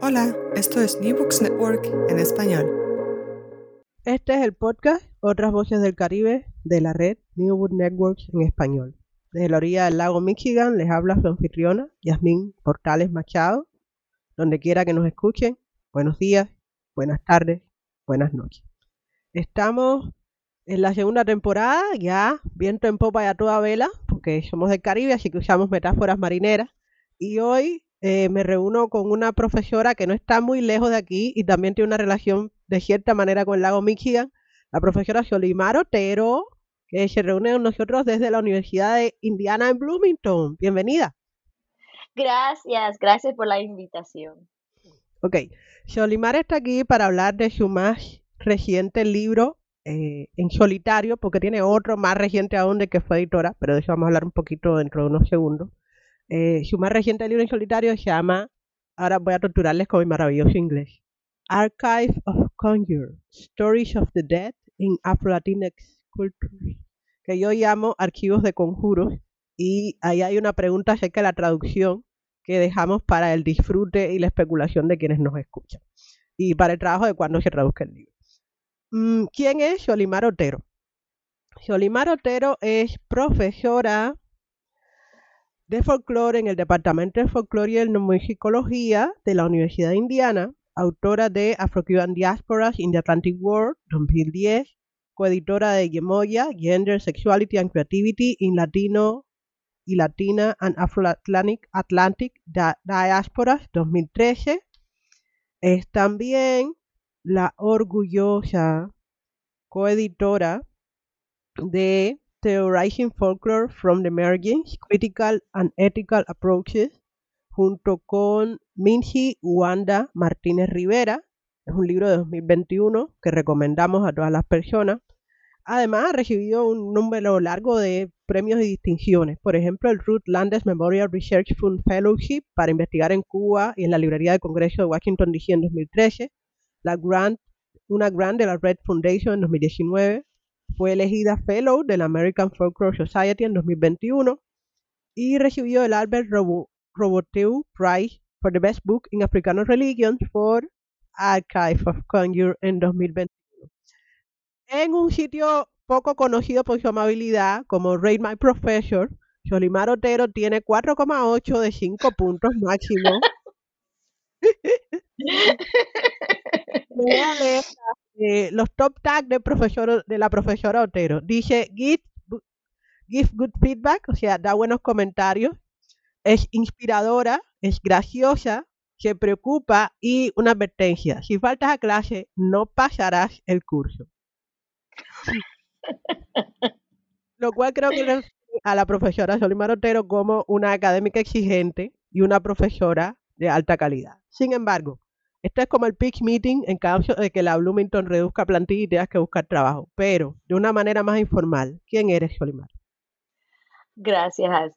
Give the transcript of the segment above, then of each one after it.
Hola, esto es New Books Network en español. Este es el podcast Otras Voces del Caribe de la red New Books Network en español. Desde la orilla del lago Michigan les habla su anfitriona, Yasmín Portales Machado. Donde quiera que nos escuchen, buenos días, buenas tardes, buenas noches. Estamos en la segunda temporada, ya viento en popa y a toda vela, porque somos del Caribe, así que usamos metáforas marineras. Y hoy eh, me reúno con una profesora que no está muy lejos de aquí y también tiene una relación de cierta manera con el lago Michigan, la profesora Solimar Otero, que se reúne con nosotros desde la Universidad de Indiana en Bloomington. Bienvenida. Gracias, gracias por la invitación. Ok, Solimar está aquí para hablar de su más reciente libro, eh, en solitario, porque tiene otro más reciente aún de que fue editora, pero de eso vamos a hablar un poquito dentro de unos segundos. Eh, más reciente libro en solitario se llama, ahora voy a torturarles con mi maravilloso inglés, Archive of Conjure, Stories of the Dead in Afro-Latinx Cultures, que yo llamo Archivos de Conjuros, y ahí hay una pregunta acerca de la traducción que dejamos para el disfrute y la especulación de quienes nos escuchan, y para el trabajo de cuando se traduzca el libro. Mm, ¿Quién es Xolimar Otero? Xolimar Otero es profesora de folclore en el Departamento de Folclore y Etnomusicología de la Universidad de Indiana, autora de Afro-Cuban Diasporas in the Atlantic World 2010, coeditora de Yemoya, Gender, Sexuality and Creativity in Latino y Latina and Afro-Atlantic Atlantic Diasporas 2013. Es también la orgullosa coeditora de Theorizing Folklore from the Emergence, Critical and Ethical Approaches, junto con Minji Wanda Martínez Rivera. Es un libro de 2021 que recomendamos a todas las personas. Además, ha recibido un número largo de premios y distinciones. Por ejemplo, el Ruth Landes Memorial Research Fund Fellowship para investigar en Cuba y en la Librería de Congreso de Washington DC en 2013 la grant, una grant de la Red Foundation en 2019. Fue elegida Fellow de la American Folklore Society en 2021 y recibió el Albert Roboteu Prize for the Best Book in African Religions for Archive of Conjure en 2021. En un sitio poco conocido por su amabilidad, como Rate My Professor, Solimar Otero tiene 4,8 de 5 puntos máximo. Eh, los top tags de, profesor, de la profesora Otero. Dice, give, give good feedback, o sea, da buenos comentarios, es inspiradora, es graciosa, se preocupa y una advertencia. Si faltas a clase, no pasarás el curso. Lo cual creo que a la profesora Solimar Otero como una académica exigente y una profesora de alta calidad. Sin embargo, esto es como el pitch meeting en caso de que la Bloomington reduzca plantilla y tengas que buscar trabajo, pero de una manera más informal. ¿Quién eres, Solimar? Gracias.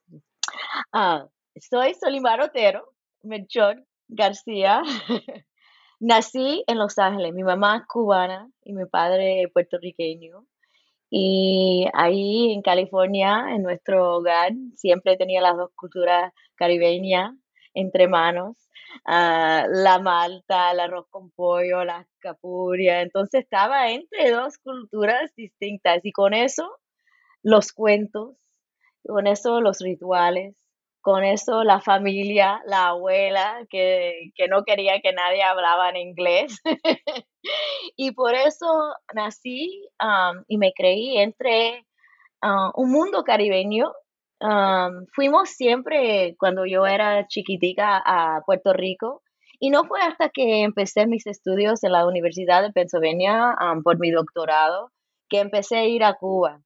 Ah, soy Solimar Otero, Melchor García. Nací en Los Ángeles. Mi mamá es cubana y mi padre puertorriqueño. Y ahí en California, en nuestro hogar, siempre tenía las dos culturas caribeñas entre manos. Ah, la malta, el arroz con pollo, la capuria. Entonces estaba entre dos culturas distintas y con eso los cuentos, con eso los rituales, con eso la familia, la abuela que, no quería que nadie hablaba en inglés. y por eso nací y me creí entre ah, un mundo caribeño fuimos siempre, cuando yo era chiquitica, a Puerto Rico. Y no fue hasta que empecé mis estudios en la Universidad de Pennsylvania por mi doctorado que empecé a ir a Cuba.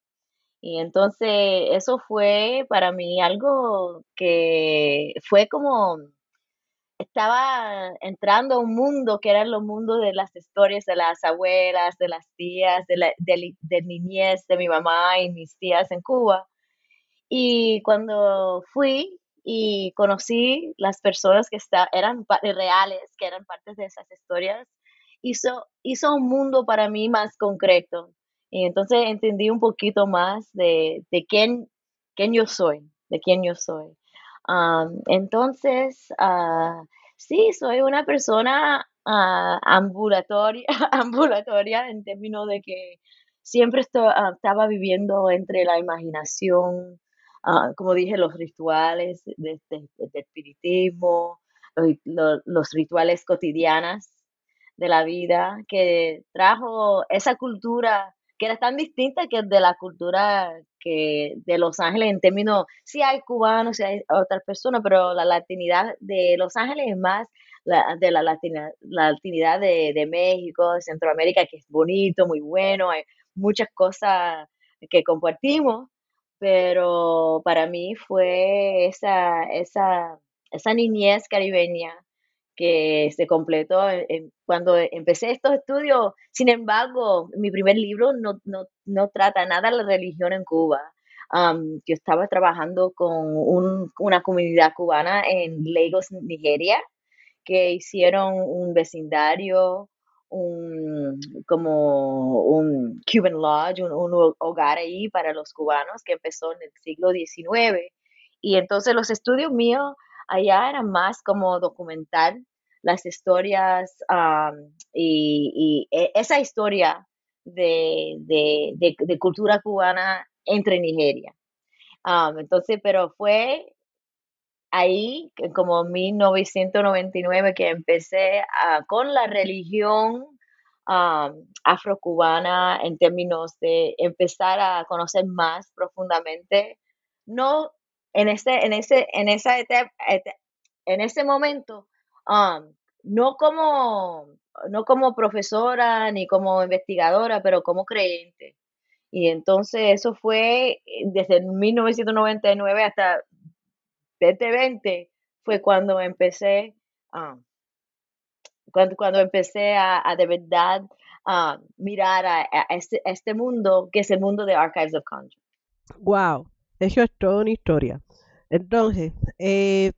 Y entonces eso fue para mí algo que fue como estaba entrando a un mundo que era el mundo de las historias de las abuelas, de las tías, de, la, de niñez de mi mamá y mis tías en Cuba. Y cuando fui y conocí las personas que está, eran reales, que eran partes de esas historias, hizo, hizo un mundo para mí más concreto. Y entonces entendí un poquito más de, de quién, quién yo soy, de quién yo soy. entonces, uh, Sí, soy una persona ah, ambulatoria, ambulatoria en términos de que siempre ah, estaba viviendo entre la imaginación, ah, como dije, los rituales de, de- de espiritismo, los, lo- los rituales cotidianos de la vida, que trajo esa cultura que era tan distinta que de la cultura que de Los Ángeles en términos, sí hay cubanos, sí hay otras personas, pero la latinidad de Los Ángeles es más la, de la latina, latinidad de, de México, de Centroamérica, que es bonito, muy bueno, hay muchas cosas que compartimos, pero para mí fue esa, esa, esa niñez caribeña que se completó cuando empecé estos estudios. Sin embargo, mi primer libro no, no, no trata nada de la religión en Cuba. Am, yo estaba trabajando con un- una comunidad cubana en Lagos, Nigeria, que hicieron un vecindario, un, como un Cuban Lodge, un, un hogar ahí para los cubanos que empezó en el siglo XIX. Y entonces los estudios míos allá eran más como documentar las historias am, y, y e- esa historia de, de, de, cultura cubana entre Nigeria. Am, entonces, pero fue ahí, como 1999, que empecé a- con la religión am, afrocubana en términos de empezar a conocer más profundamente, no en ese, en ese, en esa etapa, en ese momento, am, no como, no como profesora ni como investigadora, pero como creyente. Y entonces eso fue eh, desde 1999 hasta 2020 fue cuando empecé, ah, cuando, empecé a, de verdad ah, mirar este, a este mundo que es el mundo de Archives of Conjure. Wow, eso es toda una historia. Entonces, eh,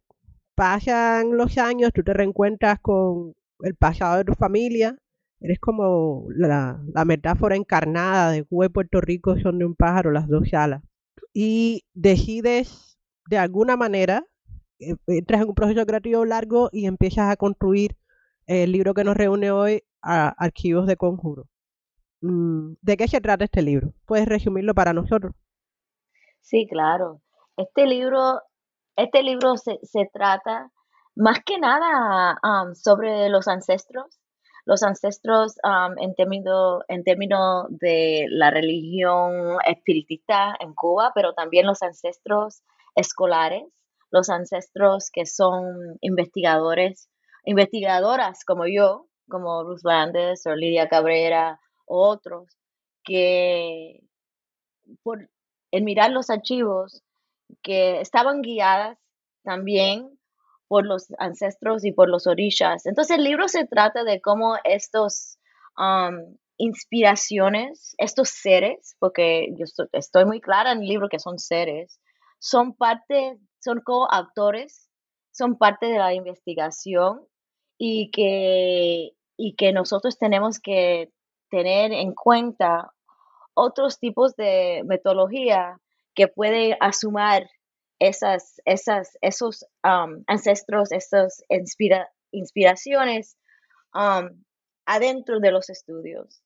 pasan los años, tú te reencuentras con el pasado de tu familia, eres como la, la metáfora encarnada de y Puerto Rico son de un pájaro las dos alas. Y decides, de alguna manera, eh, entras en un proceso creativo largo y empiezas a construir el libro que nos reúne hoy, a Archivos de Conjuro. Mm, ¿De qué se trata este libro? ¿Puedes resumirlo para nosotros? Sí, claro. Este libro, este libro se, se trata más que nada am, sobre los ancestros, los ancestros am, en términos en términos de la religión espiritista en Cuba, pero también los ancestros escolares, los ancestros que son investigadores, investigadoras como yo, como Ruth Landes o Lidia Cabrera o otros, que por en mirar los archivos que estaban guiadas también por los ancestros y por los orishas. Entonces el libro se trata de cómo estos um, inspiraciones, estos seres, porque yo estoy muy clara en el libro que son seres, son parte, son coautores, son parte de la investigación y que, y que nosotros tenemos que tener en cuenta otros tipos de metodología que puede asumir esas, esas, esos um, ancestros, esas inspira- inspiraciones um, adentro de los estudios,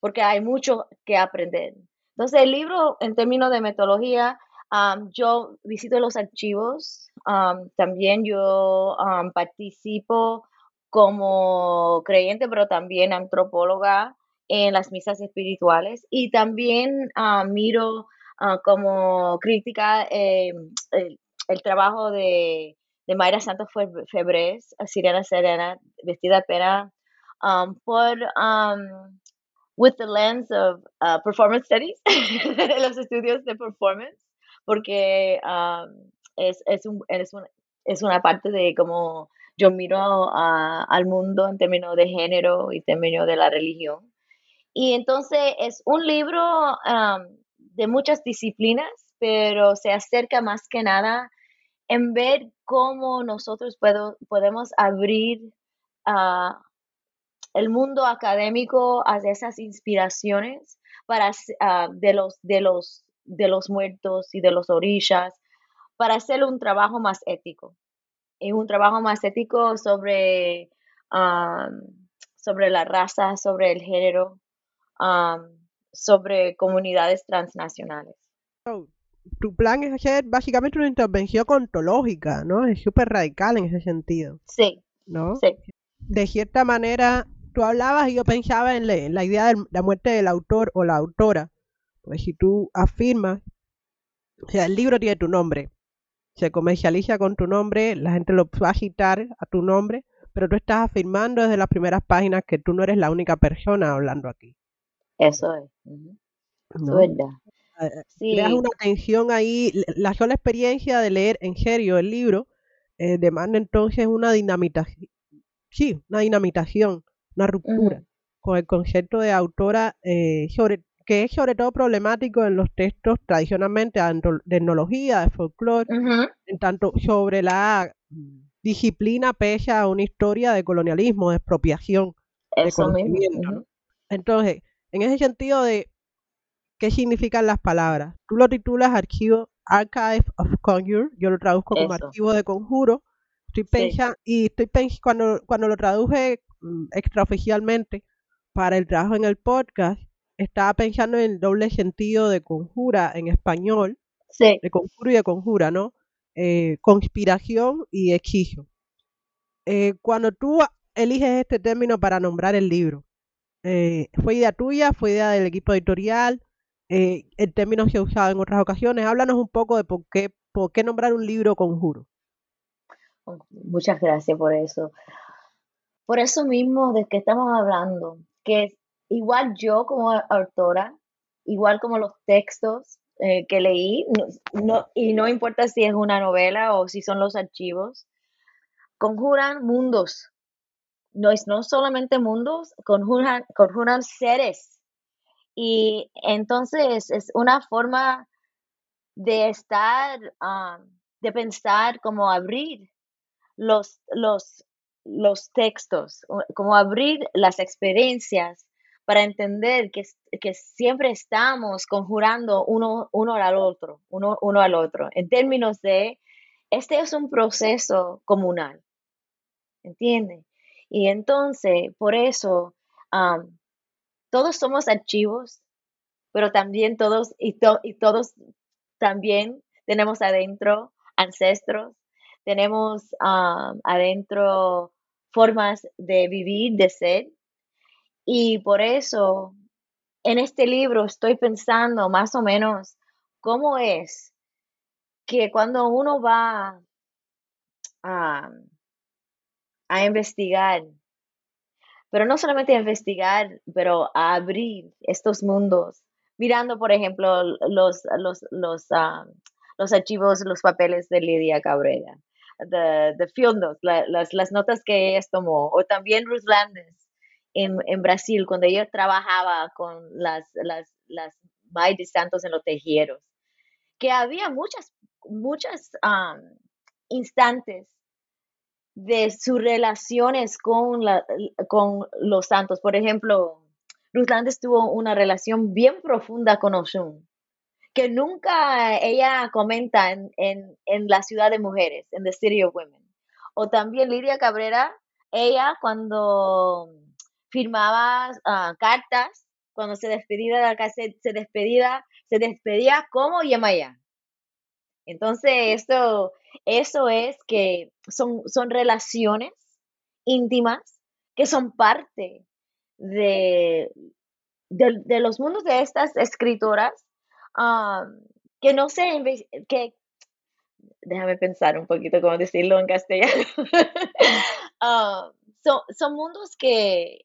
porque hay mucho que aprender. Entonces, el libro, en términos de metodología, um, yo visito los archivos, um, también yo um, participo como creyente, pero también antropóloga en las misas espirituales. Y también ah, miro ah, como crítica eh, el, trabajo de, de Mayra Santos Fe- Febres, Sirena Serena, vestida pena, por with the lens of uh, performance studies, los estudios de performance, porque um, es, es, un, es, un- es una parte de cómo yo miro a- al mundo en términos de género y términos de la religión. Y entonces es un libro am, de muchas disciplinas, pero se acerca más que nada en ver cómo nosotros puedo- podemos abrir ah, el mundo académico hacia esas inspiraciones para, ah, de, los, de, los, de los muertos y de los orillas, para hacer un trabajo más ético. es un trabajo más ético sobre, sobre la raza, sobre el género, sobre comunidades transnacionales. tu plan es hacer básicamente una intervención ontológica, ¿no? Es súper radical en ese sentido. Sí. ¿No? Sí. De cierta manera, tú hablabas y yo pensaba en, la idea de la muerte del autor o la autora. Si tú afirmas, o sea, el libro tiene tu nombre, se comercializa con tu nombre, la gente lo va a citar a tu nombre, pero tú estás afirmando desde las primeras páginas que tú no eres la única persona hablando aquí. Eso es. ¿No? Es verdad. Eh, eh, sí. una tensión ahí. La sola experiencia de leer en serio el libro eh, demanda entonces una dinamitación, sí, una dinamitación, una ruptura con el concepto de autora sobre que es sobre todo problemático en los textos tradicionalmente de etnología, de folclore, en tanto sobre la disciplina pese a una historia de colonialismo, de expropiación de conocimiento. Entonces, en ese sentido de qué significan las palabras, tú lo titulas archivo Archive of Conjure, yo lo traduzco como archivo de conjuro, estoy pensando, y estoy pensando, cuando, cuando lo traduje mm, extraoficialmente para el trabajo en el podcast, estaba pensando en el doble sentido de conjura en español, de conjuro y de conjura, ¿no? Eh, conspiración y hechizo. Eh, cuando tú eliges este término para nombrar el libro, eh, ¿fue idea tuya? ¿Fue idea del equipo editorial? el término se ha usado en otras ocasiones. Háblanos un poco de por qué, por qué nombrar un libro conjuro. Muchas gracias por eso. Por eso mismo de que estamos hablando, que igual yo como autora, igual como los textos eh, que leí, no, y no importa si es una novela o si son los archivos, conjuran mundos. No es no solamente mundos, conjuran, conjuran seres. Y entonces es una forma de estar, ah, de pensar como abrir los, los, los textos, como abrir las experiencias para entender que, que siempre estamos conjurando uno, uno al otro, uno, uno al otro, en términos de, este es un proceso comunal, ¿entiende? Y entonces, por eso, todos somos archivos, pero también todos, y, y todos también tenemos adentro ancestros, tenemos adentro formas de vivir, de ser, y por eso en este libro estoy pensando más o menos cómo es que cuando uno va a, a investigar, pero no solamente a investigar, pero a abrir estos mundos, mirando, por ejemplo, los, los, los, ah, los archivos, los papeles de Lidia Cabrera, de, de las, las notas que ella tomó, o también Ruth Landes, en, Brasil, cuando yo trabajaba con las, las, las de Santos en los tejeros, que había muchas, muchas instantes de sus relaciones con, la, con los santos. Por ejemplo, Ruth Landes tuvo una relación bien profunda con Oshun, que nunca ella comenta en, en, en, la ciudad de mujeres, en The City of Women. O también Lidia Cabrera, ella cuando firmaba ah, cartas cuando se despedía de la casa, se despedía, se despedía como Yamaya. Entonces, esto, eso es que son, son relaciones íntimas que son parte de, de, los mundos de estas escritoras que no sé, que, déjame pensar un poquito cómo decirlo en castellano. Ah, son, son mundos que,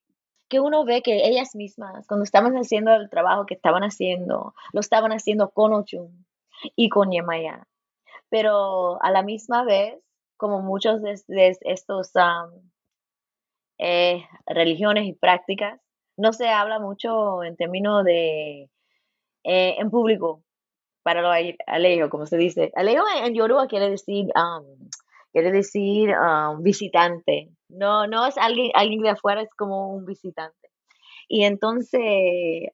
que uno ve que ellas mismas, cuando estaban haciendo el trabajo que estaban haciendo, lo estaban haciendo con Ochun y con Yemaya. Pero a la misma vez, como muchos de, estos eh, religiones y prácticas, no se habla mucho en términos de eh, en público para lo alejo, como se dice. Alejo en Yoruba quiere decir quiere decir visitante. No, no es alguien, alguien de afuera, es como un visitante. Y entonces,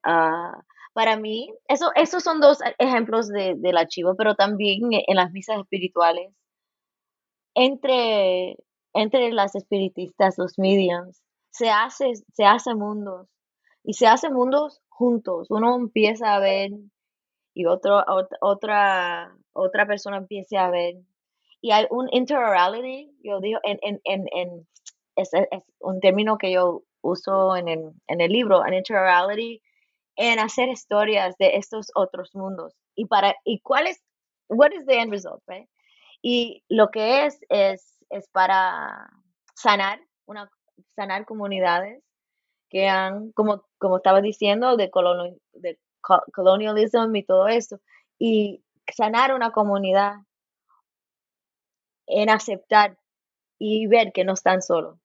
ah, para mí, eso, esos son dos ejemplos de, del archivo, pero también en las misas espirituales, entre, entre las espiritistas, los mediums, se hace, se hace mundos y se hace mundos juntos. Uno empieza a ver y otro, otra, otra persona empieza a ver. Y hay un interorality, yo digo, en, en, en, en es, un término que yo uso en el, en el libro, en interorality, en hacer historias de estos otros mundos. Y para, y cuál es, what is the end result, right? Y lo que es, es, es para sanar, una, sanar comunidades que han, como, como estaba diciendo, de, de colonialismo y todo esto, y sanar una comunidad en aceptar y ver que no están solos,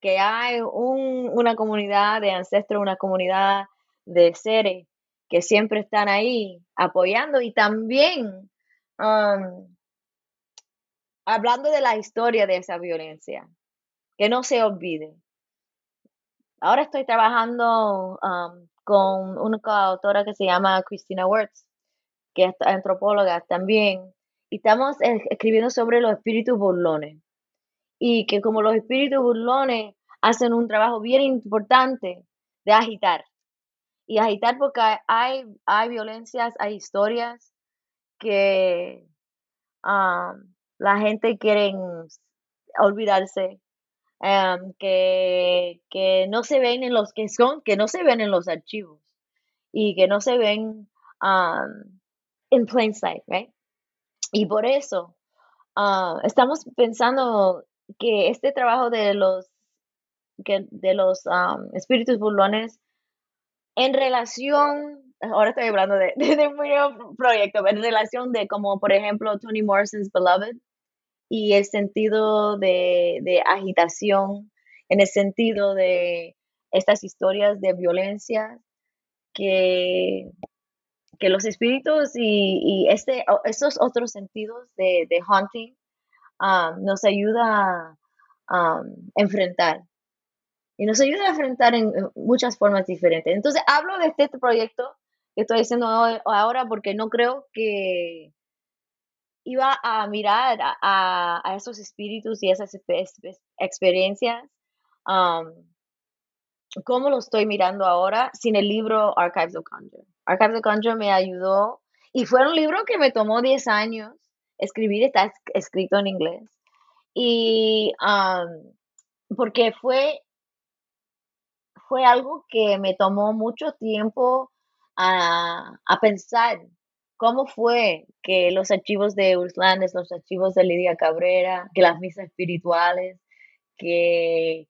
que hay un, una comunidad de ancestros, una comunidad de seres que siempre están ahí apoyando. Y también um, hablando de la historia de esa violencia, que no se olvide. Ahora estoy trabajando um, con una autora que se llama Christina Wertz, que es antropóloga también, y estamos escribiendo sobre los espíritus burlones. Y que como los espíritus burlones hacen un trabajo bien importante de agitar. Y agitar porque hay, hay violencias, hay historias que um, la gente quiere olvidarse, em, que, que, no se ven en los que son, que no se ven en los archivos y que no se ven um, en plain sight, right? Y por eso uh, estamos pensando que este trabajo de los de los espíritus burlones en relación ahora estoy hablando de, de, un proyecto, en relación de como, por ejemplo, Toni Morrison's Beloved, y el sentido de, agitación, en el sentido de estas historias de violencia que, que los espíritus y, y este, estos otros sentidos de, de haunting um, nos ayuda a um, enfrentar. Y nos ayuda a enfrentar en, muchas formas diferentes. Entonces, hablo de este proyecto que estoy haciendo ahora porque no creo que iba a mirar a, esos espíritus y esas experiencias, um, como lo estoy mirando ahora sin el libro Archives of Conjure. Archives of me ayudó y fue un libro que me tomó 10 años escribir, está escrito en inglés. Y porque fue, fue algo que me tomó mucho tiempo a, a pensar ¿Cómo fue que los archivos de Urslandes, los archivos de Lidia Cabrera, que las misas espirituales, que,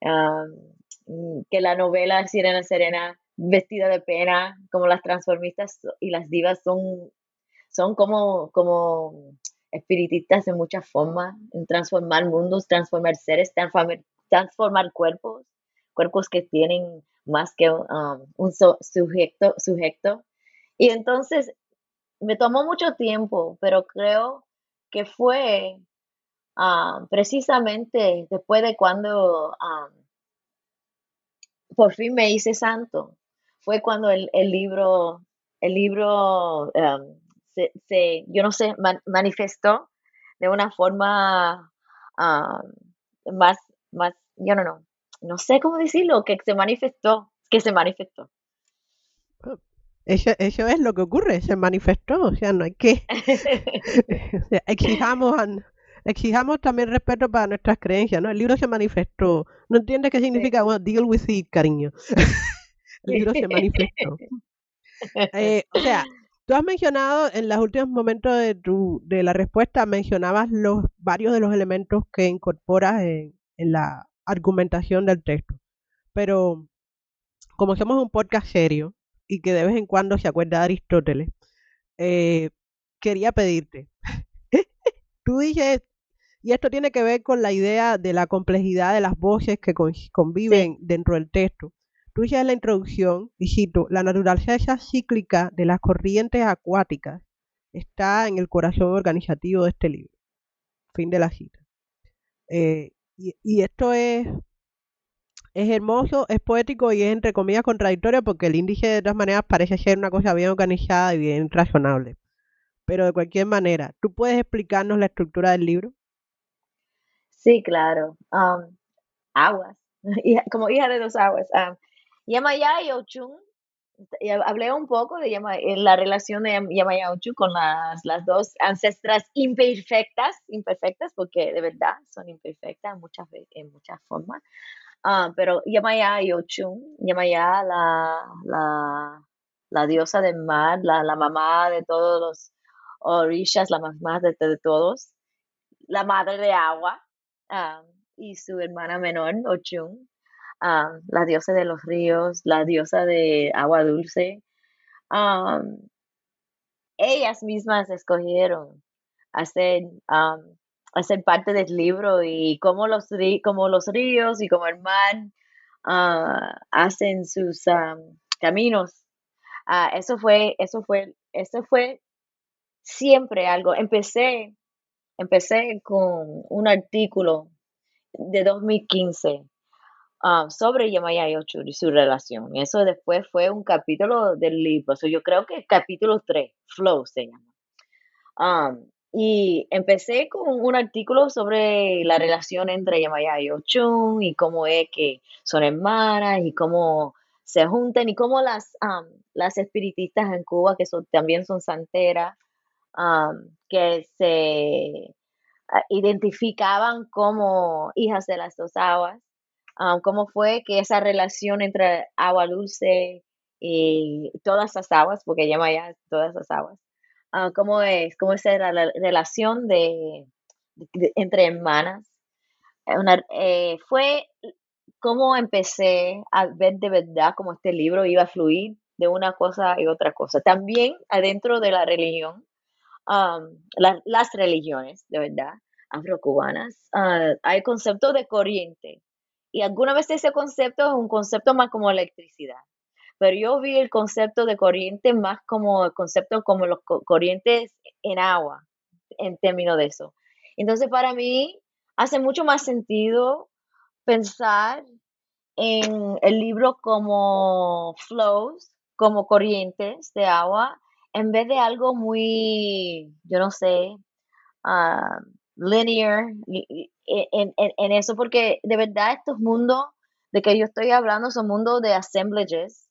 que la novela Sirena Serena, vestida de pena, como las transformistas y las divas son, son como, como espiritistas en muchas formas, en transformar mundos, transformar seres, transformar, transformar cuerpos, cuerpos que tienen más que um, un sujeto, sujeto. Y entonces me tomó mucho tiempo, pero creo que fue ah, precisamente después de cuando ah, por fin me hice santo. Fue cuando el, libro, el libro um, se, yo no sé, manifestó de una forma ah, más, más, yo no, no, no sé cómo decirlo, que se manifestó, que se manifestó. Eso, eso es lo que ocurre, se manifestó, o sea, no hay que... exijamos, exijamos también respeto para nuestras creencias, ¿no? El libro se manifestó. ¿No entiendes qué significa? Bueno, deal with it, cariño. El libro se manifestó. Eh, o sea, tú has mencionado en los últimos momentos de, tu, de la respuesta, mencionabas los varios de los elementos que incorporas en, en la argumentación del texto. Pero como somos un podcast serio, y que de vez en cuando se acuerda de Aristóteles, eh, quería pedirte. Tú dices, y esto tiene que ver con la idea de la complejidad de las voces que conviven dentro del texto. Dices en la introducción, y cito, la naturaleza cíclica de las corrientes acuáticas está en el corazón organizativo de este libro. Fin de la cita. Eh, y, esto es es hermoso, es poético y es entre comillas contradictorio porque el índice de todas maneras parece ser una cosa bien organizada y bien razonable. Pero de cualquier manera, ¿tú puedes explicarnos la estructura del libro? Sí, claro. Um, aguas, como hija de dos aguas. Um, Yamaya y Ochun, hablé un poco de Yama- eh, la relación de Yam- Yamaya y Ochun con las, las dos ancestras imperfectas, imperfectas, porque de verdad son imperfectas muchas, en muchas formas. Ah, pero Yamaya y Ochun, Yamaya, la, la, la diosa del mar, la, la mamá de todos los orishas, la mamá de, de todos, la madre de agua, ah, y su hermana menor, Ochun, la diosa de los ríos, la diosa de agua dulce. ellas mismas escogieron hacer, hacer parte del libro y cómo los, como los ríos y como el mar ah, hacen sus caminos. Ah, eso fue, eso fue, eso fue siempre algo. Empecé, empecé con un artículo de 2015 ah, sobre Yamaya y su relación. Y eso después fue un capítulo del libro. So, yo creo que capítulo 3, Flow se llama. Um, y empecé con un artículo sobre la relación entre Yamaya y Ochun y cómo es que son hermanas y cómo se juntan y cómo las, um, las espiritistas en Cuba, que también son santeras, um, que se ah, identificaban como hijas de las dos aguas, um, cómo fue que esa relación entre agua dulce y todas las aguas, porque Yamaya es todas las aguas, ah, cómo es, cómo es la, la relación de, entre hermanas. Eh, eh, fue como empecé a ver de verdad cómo este libro iba a fluir de una cosa y otra cosa. También adentro de la religión, um, la- las religiones, de verdad, afrocubanas, ah, hay concepto de corriente. Y alguna vez ese concepto es un concepto más como electricidad pero yo vi el concepto de corriente más como el concepto como los co- corrientes en agua, en términos de eso. Entonces, para mí, hace mucho más sentido pensar en el libro como flows, como corrientes de agua, en vez de algo muy, yo no sé, ah, linear en, en- en eso, porque de verdad estos mundos de que yo estoy hablando son mundos de assemblages.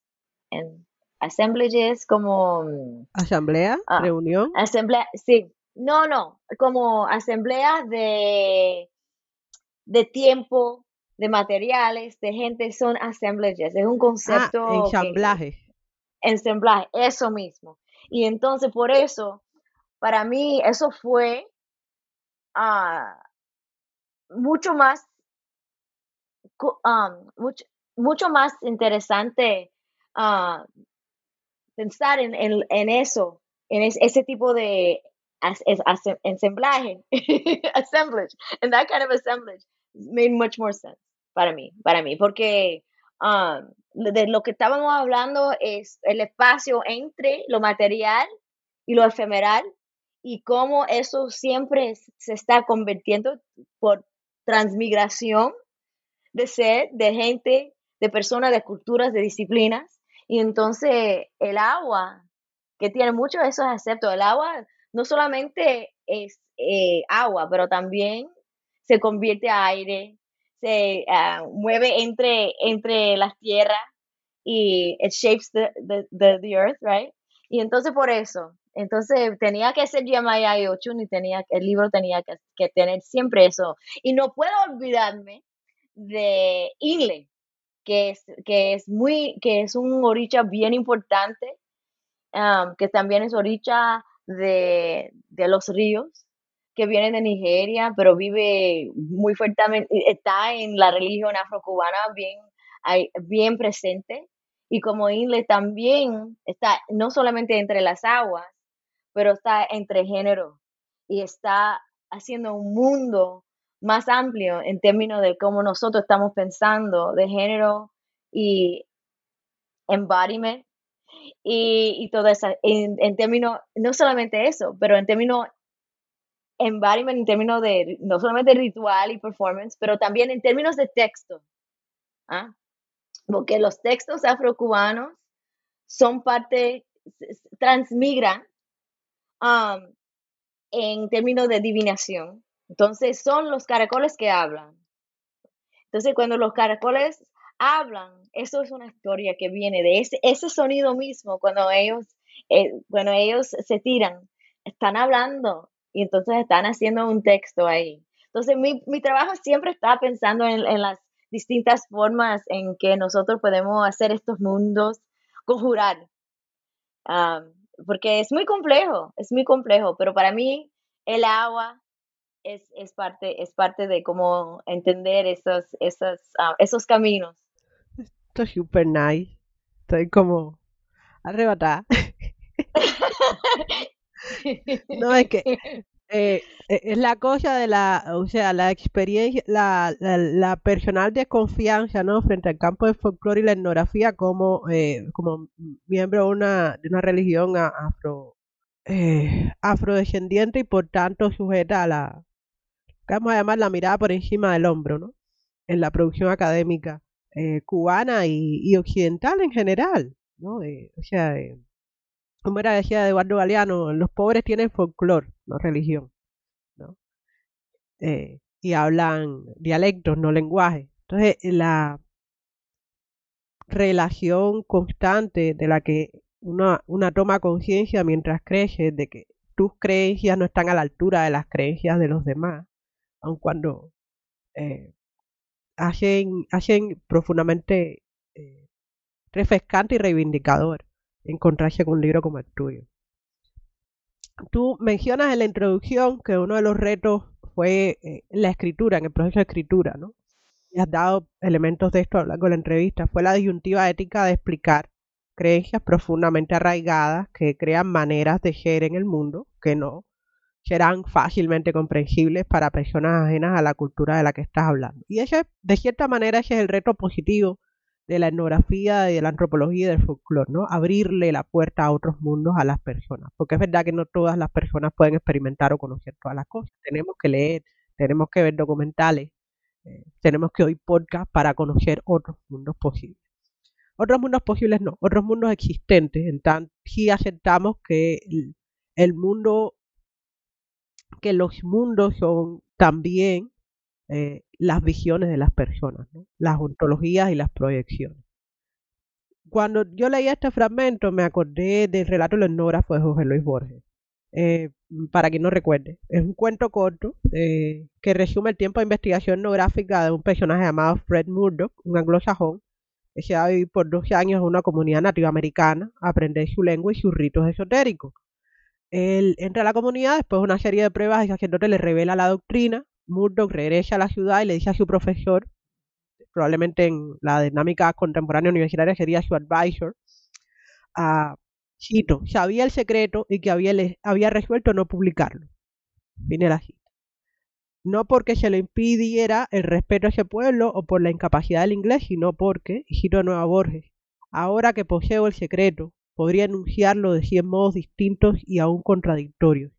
En assemblages como mm, Asamblea, ah, reunión. asamblea, sí, no, no, como asambleas de, de tiempo, de materiales, de gente, son assemblages. Es un Ah, concepto que ensamblaje. ensamblaje, eso mismo. Y entonces por eso, para mí, eso fue ah, mucho más um, mucho, mucho más interesante ah, pensar en, en, eso, en es- ese tipo de as- assemblage, and that kind of assemblage made much more sense para mí, para mí, porque um, de lo que estábamos hablando es el espacio entre lo material y lo efemeral y cómo eso siempre se está convirtiendo por transmigración de ser, de gente, de personas, de culturas, de disciplinas. Y entonces el agua, que tiene muchos de esos aspectos, el agua no solamente es eh, agua, pero también se convierte a aire, se ah, mueve entre, entre las tierras y it shapes the, the, the, the earth, right? Y entonces por eso, entonces tenía que ser Yamaya y Ochun y tenía, el libro tenía que, tener siempre eso. Y no puedo olvidarme de Inle, que es, que es muy, que es un oricha bien importante, um, que también es oricha de, de los ríos, que viene de Nigeria, pero vive muy fuertemente, está en la religión afrocubana bien, bien presente. Y como Inle también está no solamente entre las aguas, pero está entre géneros y está haciendo un mundo más amplio en términos de cómo nosotros estamos pensando de género y embodiment y, y todo eso, en, en términos, no solamente eso, pero en términos embodiment, en términos de no solamente ritual y performance, pero también en términos de texto, ¿ah? porque los textos afrocubanos son parte, transmigran um, en términos de divinación, Entonces son los caracoles que hablan. Entonces cuando los caracoles hablan, eso es una historia que viene de ese, ese sonido mismo, cuando ellos, eh, cuando ellos se tiran, están hablando y entonces están haciendo un texto ahí. Entonces mi, mi trabajo siempre está pensando en, en, las distintas formas en que nosotros podemos hacer estos mundos conjurar. Porque es muy complejo, es muy complejo, pero para mí el agua es, es parte, es parte de cómo entender esos, esos, ah, esos caminos. Esto es super nice. Estoy como arrebatada. no, es que eh, e, es la cosa de la, o sea, la experiencia, la, la, personal desconfianza, ¿no? Frente al campo de folclore y la etnografía como, eh, como miembro de una, de una religión afro, eh, afrodescendiente y por tanto sujeta a la, vamos a llamar la mirada por encima del hombro, ¿no? En la producción académica cubana y, occidental en general, ¿no? o sea, como era decía Eduardo Galeano, los pobres tienen folclore, no religión, ¿no? Eh, y hablan dialectos, no lenguaje. Entonces, la relación constante de la que una, toma conciencia mientras crece de que tus creencias no están a la altura de las creencias de los demás, aun cuando eh, hacen, hacen profundamente eh, refrescante y reivindicador encontrarse con un libro como el tuyo. Tú mencionas en la introducción que uno de los retos fue eh, la escritura, en el proceso de escritura, ¿no? Y has dado elementos de esto a lo largo de la entrevista. Fue la disyuntiva ética de explicar creencias profundamente arraigadas que crean maneras de ser en el mundo que no serán fácilmente comprensibles para personas ajenas a la cultura de la que estás hablando. Y ese, de cierta manera, ese es el reto positivo de la etnografía, de la antropología y del folclore, ¿no? Abrirle la puerta a otros mundos a las personas, porque es verdad que no todas las personas pueden experimentar o conocer todas las cosas. Tenemos que leer, tenemos que ver documentales, eh, tenemos que oír podcast para conocer otros mundos posibles. Otros mundos posibles no, otros mundos existentes, en tanto si aceptamos que el mundo, que los mundos son también eh, las visiones de las personas, las ontologías y las proyecciones. Cuando yo leí este fragmento me acordé del relato del etnógrafo de José Luis Borges. Eh, para quien no recuerde, es un cuento corto eh, que resume el tiempo de investigación etnográfica de un personaje llamado Fred Murdoch, un anglosajón, que se ha vivido por 12 años en una comunidad nativoamericana a aprender su lengua y sus ritos esotéricos. Él entra a la comunidad, después de una serie de pruebas, el sacerdote le revela la doctrina Murdoch regresa a la ciudad y le dice a su profesor, probablemente en la dinámica contemporánea universitaria sería su advisor, a cito, sabía el secreto y que había, había resuelto no publicarlo. Viene la cita. No porque se le impidiera el respeto a ese pueblo o por la incapacidad del inglés, sino porque, y cito de nuevo a Borges, ahora que poseo el secreto, podría enunciarlo de cien modos distintos y aún contradictorios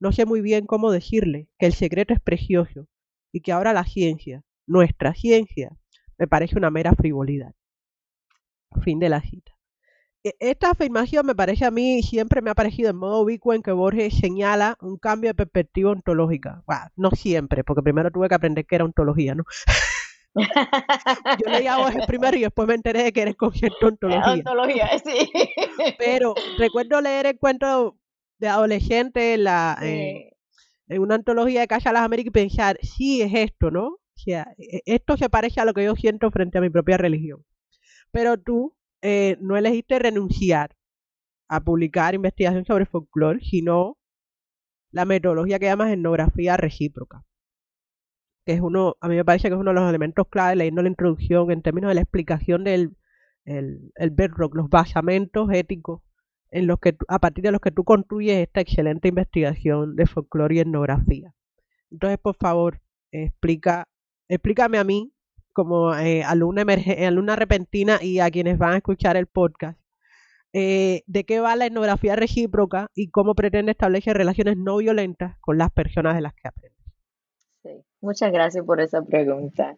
no sé muy bien cómo decirle que el secreto es precioso y que ahora la ciencia, nuestra ciencia, me parece una mera frivolidad. Fin de la cita. E, esta afirmación me parece a mí, siempre me ha parecido en modo ubicuo en que Borges señala un cambio de perspectiva ontológica. no siempre, porque primero tuve que aprender que era ontología, ¿no? Yo leía Borges primero y después me enteré de que eres concepto ontología. Ontología, sí. Pero recuerdo leer el cuento de adolescente en, la, en una antología de Casa las Américas y pensar, sí, es esto, ¿no? O sea, e, esto se parece a lo que yo siento frente a mi propia religión. Pero tú eh, no elegiste renunciar a publicar investigación sobre folclore, sino la metodología que llamas etnografía recíproca, que es uno, a mí me parece que es uno de los elementos clave, leyendo la introducción en términos de la explicación del el, el bedrock, los basamentos éticos en los que a partir de los que tú construyes esta excelente investigación de folclore y etnografía. Entonces, por favor, explica, explícame a mí, como eh, alumna, alumna repentina y a quienes van a escuchar el podcast, eh, de qué va la etnografía recíproca y cómo pretende establecer relaciones no violentas con las personas de las que aprendes. Sí, muchas gracias por esa pregunta.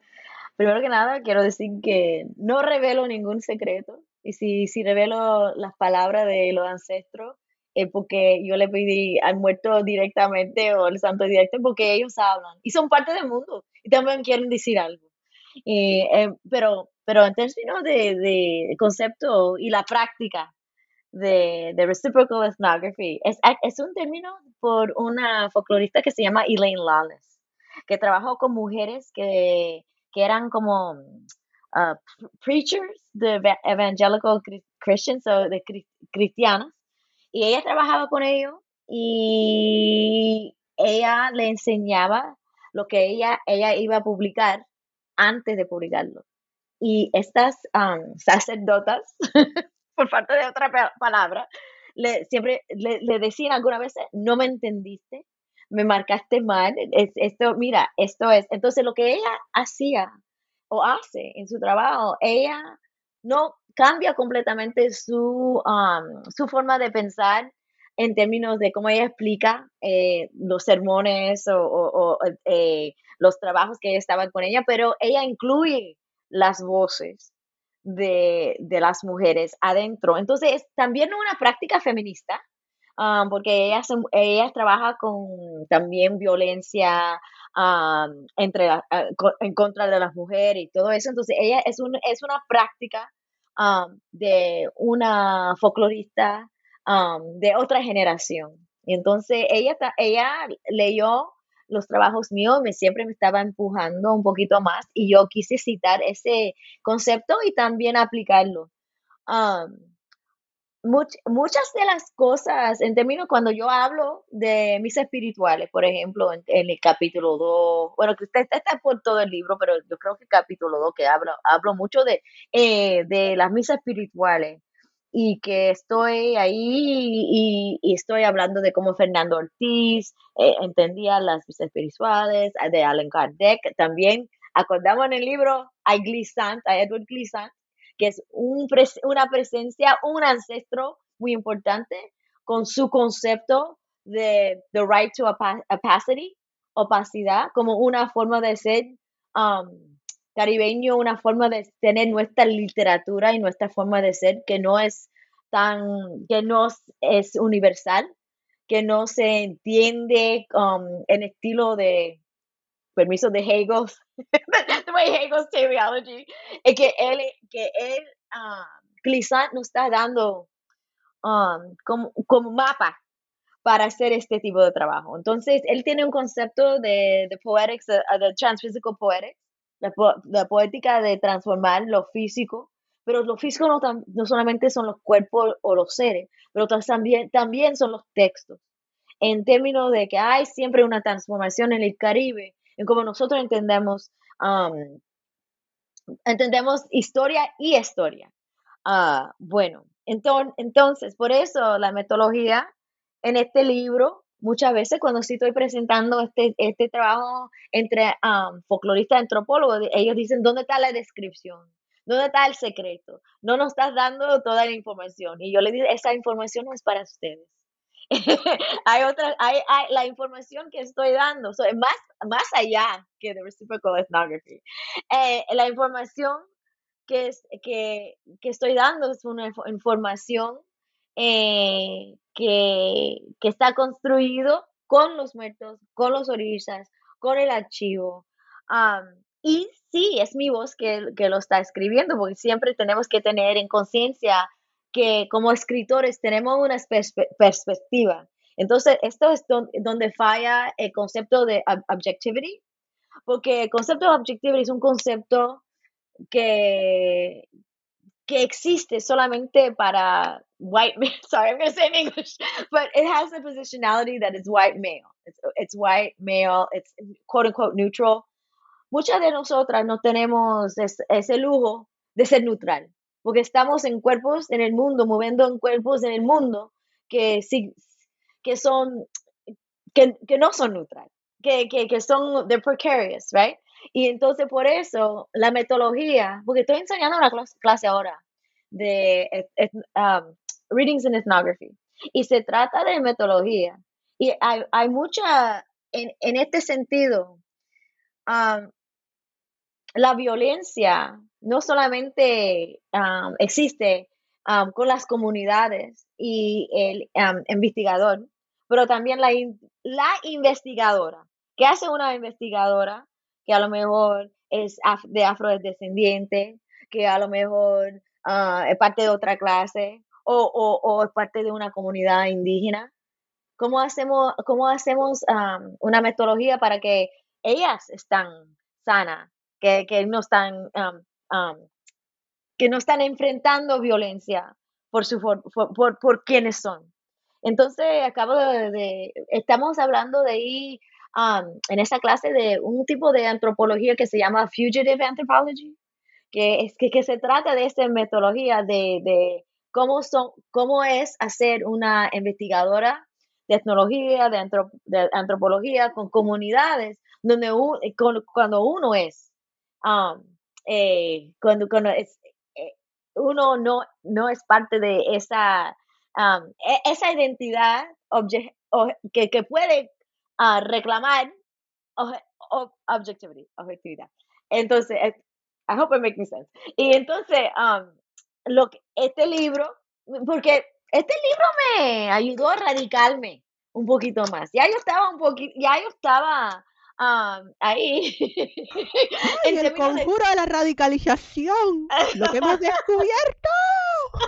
Primero que nada, quiero decir que no revelo ningún secreto y si, si revelo las palabras de los ancestros, eh, porque yo le pedí al muerto directamente o al santo directo porque ellos hablan y son parte del mundo y también quieren decir algo. Eh, pero, pero en términos de, de, concepto y la práctica de, de reciprocal ethnography, es, es un término por una folclorista que se llama Elaine Lawless, que trabajó con mujeres que, que eran como uh, preachers de evangelical Christians o de cristianos y ella trabajaba con ellos y ella le enseñaba lo que ella, ella iba a publicar antes de publicarlo. Y estas um, sacerdotas, por falta de otra palabra, le, siempre le, le, decían alguna vez, no me entendiste, me marcaste mal, esto, mira, esto es. Entonces lo que ella hacía o hace en su trabajo, ella no cambia completamente su, um, su forma de pensar en términos de cómo ella explica eh, los sermones o, eh, los trabajos que estaban con ella, pero ella incluye las voces de, las mujeres adentro. Entonces, es también una práctica feminista, um, porque ella, ella trabaja con también violencia um, entre en contra de las mujeres y todo eso. Entonces, ella es, un, es una práctica de una folclorista de otra generación. Y entonces ella, ella leyó los trabajos míos, me siempre me estaba empujando un poquito más y yo quise citar ese concepto y también aplicarlo. Muchas de las cosas, en términos cuando yo hablo de mis espirituales, por ejemplo, en, el capítulo 2, bueno, que usted está por todo el libro, pero yo creo que el capítulo 2 que hablo, hablo mucho de, eh, de las misas espirituales y que estoy ahí y, estoy hablando de cómo Fernando Ortiz eh, entendía las misas espirituales, de Allen Kardec, también acordamos en el libro a Glissant, a Edward Glissant, que es un una presencia, un ancestro muy importante con su concepto de the right to opacity, opacidad, como una forma de ser um, caribeño, una forma de tener nuestra literatura y nuestra forma de ser que no es tan, que no es universal, que no se entiende um, en estilo de permiso de Hegel, the way Hegel's teleology, es que él, que él, uh, nos está dando um, como, como mapa para hacer este tipo de trabajo. Entonces, él tiene un concepto de, de poetics, de, transphysical poetics, la, poética de transformar lo físico, pero lo físico no, no solamente son los cuerpos o los seres, pero también, también son los textos. En términos de que hay siempre una transformación en el Caribe, en cómo nosotros entendemos, um, entendemos historia y historia. Ah, bueno, entonces, por eso la metodología en este libro, muchas veces cuando estoy presentando este, este trabajo entre um, folcloristas antropólogos, ellos dicen, ¿dónde está la descripción? ¿Dónde está el secreto? No nos estás dando toda la información. Y yo le digo, esa información no es para ustedes. hay otra, la información que estoy dando, so, más, más allá que de reciprocal ethnography. Eh, la información que, es, que, que, estoy dando es una información eh, que, que, está construido con los muertos, con los orillas, con el archivo. y sí, es mi voz que, que lo está escribiendo, porque siempre tenemos que tener en conciencia que como escritores tenemos una perspectiva. Entonces, esto es donde falla el concepto de objectivity, porque el concepto de objectivity es un concepto que, que existe solamente para white men. Sorry, I'm going to say in English, but it has a positionality that is white male. It's, it's white male, it's quote unquote neutral. Muchas de nosotras no tenemos ese lujo de ser neutral porque estamos en cuerpos en el mundo, moviendo en cuerpos en el mundo que, sí, que son, que, que no son neutrales, que, que, que son, they're precarious, right? Y entonces por eso la metodología, porque estoy enseñando una clase ahora de um, Readings in Ethnography, y se trata de metodología. Y hay, hay mucha, en, en este sentido, um, la violencia no solamente existe con las comunidades y el investigador, pero también la, la investigadora. ¿Qué hace una investigadora que a lo mejor es de afrodescendiente, que a lo mejor ah, es parte de otra clase o, o, es parte de una comunidad indígena? ¿Cómo hacemos, cómo hacemos una metodología para que ellas están sanas, que, que no están que no están enfrentando violencia por, su, por, por, quienes son. Entonces, acabo de, estamos hablando de ahí um, en esa clase de un tipo de antropología que se llama Fugitive Anthropology, que, es, que, se trata de esta metodología de, de cómo, son, cómo es hacer una investigadora de etnología, de, de antropología con comunidades, donde cuando uno es, um, eh, cuando, cuando es, uno no, no es parte de esa, e, esa identidad que, que, puede ah, reclamar objetividad. Entonces, I hope it makes sense. Y entonces, que, este libro, porque este libro me ayudó a radicarme un poquito más. Ya yo estaba un poquito, ya yo estaba ahí. el conjuro de... la radicalización, lo que hemos descubierto.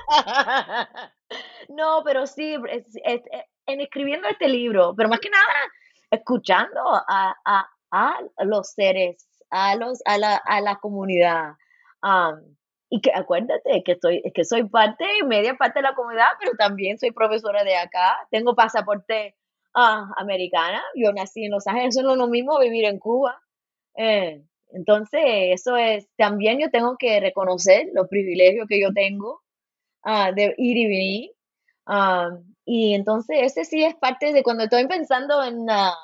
no, pero sí, en escribiendo este libro, pero más que nada escuchando a, a, a los seres, a, los, a, la, a la comunidad. y que acuérdate que soy, que soy parte, media parte de la comunidad, pero también soy profesora de acá. Tengo pasaporte ah, americana. Yo nací en Los Ángeles, eso no es lo mismo vivir en Cuba. Eh, entonces, eso es, también yo tengo que reconocer los privilegios que yo tengo ah, de ir y venir. Ah, y entonces, ese sí es parte de cuando estoy pensando en la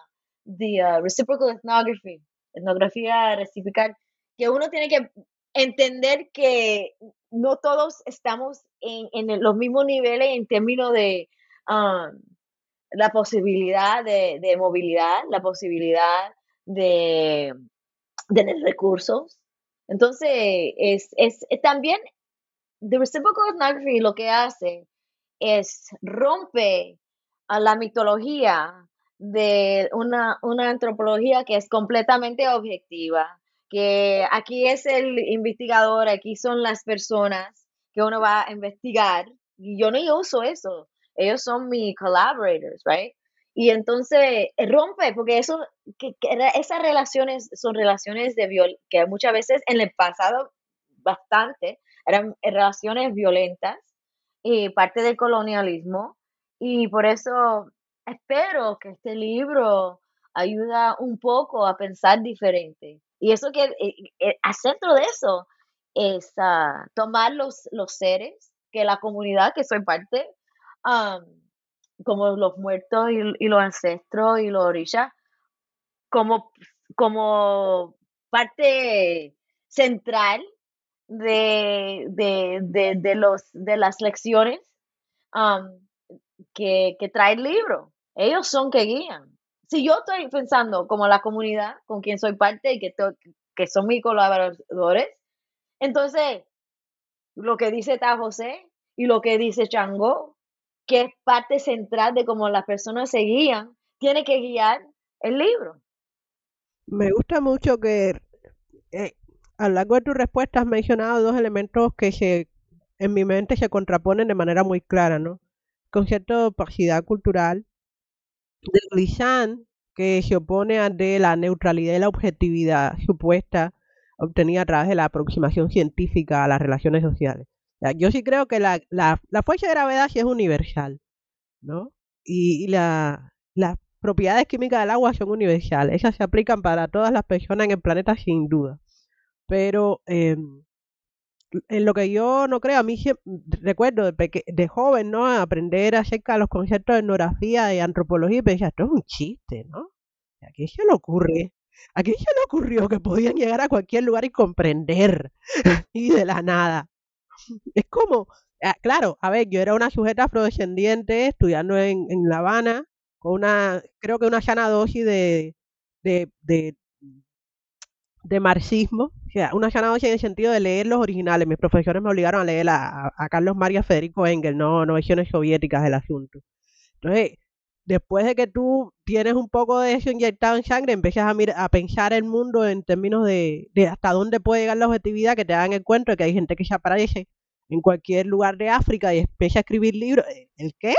reciprocal ethnography, etnografía reciprocal, que uno tiene que entender que no todos estamos en, en los mismos niveles en términos de la posibilidad de, movilidad, la posibilidad de, tener recursos. Entonces, es, es, también, The Reciprocal Ethnography lo que hace es rompe a la mitología de una, una antropología que es completamente objetiva, que aquí es el investigador, aquí son las personas que uno va a investigar, y yo no uso eso ellos son mis collaborators, right? Y entonces eh, rompe, porque eso, que, esas relaciones son relaciones de viol que muchas veces en el pasado bastante eran relaciones violentas y parte del colonialismo. Y por eso espero que este libro ayuda un poco a pensar diferente. Y eso que, eh, eh, a centro de eso, es ah, tomar los, los seres que la comunidad que soy parte como los muertos y, los ancestros y los orillas, como, como parte central de, de, los, de las lecciones que, que, trae el libro. Ellos son que guían. Si yo estoy pensando como la comunidad con quien soy parte y que, que son mis colaboradores, entonces lo que dice Ta José y lo que dice Chango que es parte central de cómo las personas se guían, tiene que guiar el libro. Me gusta mucho que eh, a lo largo de tu respuesta has mencionado dos elementos que se, en mi mente se contraponen de manera muy clara, ¿no? El concepto de opacidad cultural del Glissant, que se opone a de la neutralidad y la objetividad supuesta obtenida a través de la aproximación científica a las relaciones sociales. Yo sí creo que la, la, la fuerza de gravedad sí es universal, ¿no? Y, las propiedades químicas del agua son universales. Esas se aplican para todas las personas en el planeta sin duda. Pero em, en lo que yo no creo, a mí recuerdo de, joven, ¿no? Aprender acerca de los conceptos de etnografía y antropología y pensar, esto es un chiste, ¿no? ¿A quién se le ocurre? ¿A quién se le ocurrió que podían llegar a cualquier lugar y comprender? y de la nada. Es como, ah, claro, a ver, yo era una sujeta afrodescendiente estudiando en, en La Habana, con una, creo que una sana dosis de, de, de, marxismo, O sea, una ganancia en el sentido de leer los originales. Mis profesores me obligaron a leer a, a Carlos María Federico Engel, no, no versiones soviéticas del asunto. Entonces, después de que tú tienes un poco de eso inyectado en sangre, empiezas a, a pensar el mundo en términos de, de, hasta dónde puede llegar la objetividad, que te dan el cuento de que hay gente que se aparece en cualquier lugar de África y empieza a escribir libros. ¿El qué?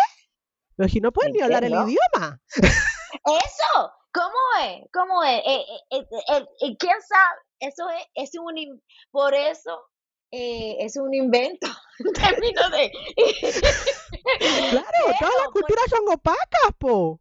Pero si no pueden ni hablar el idioma. Eso, ¿cómo es? ¿Cómo es? Eh, eh, eh, ¿Quién sabe? Eso es, es un, por eso es un invento en términos de... claro, todas las culturas son opacas, po.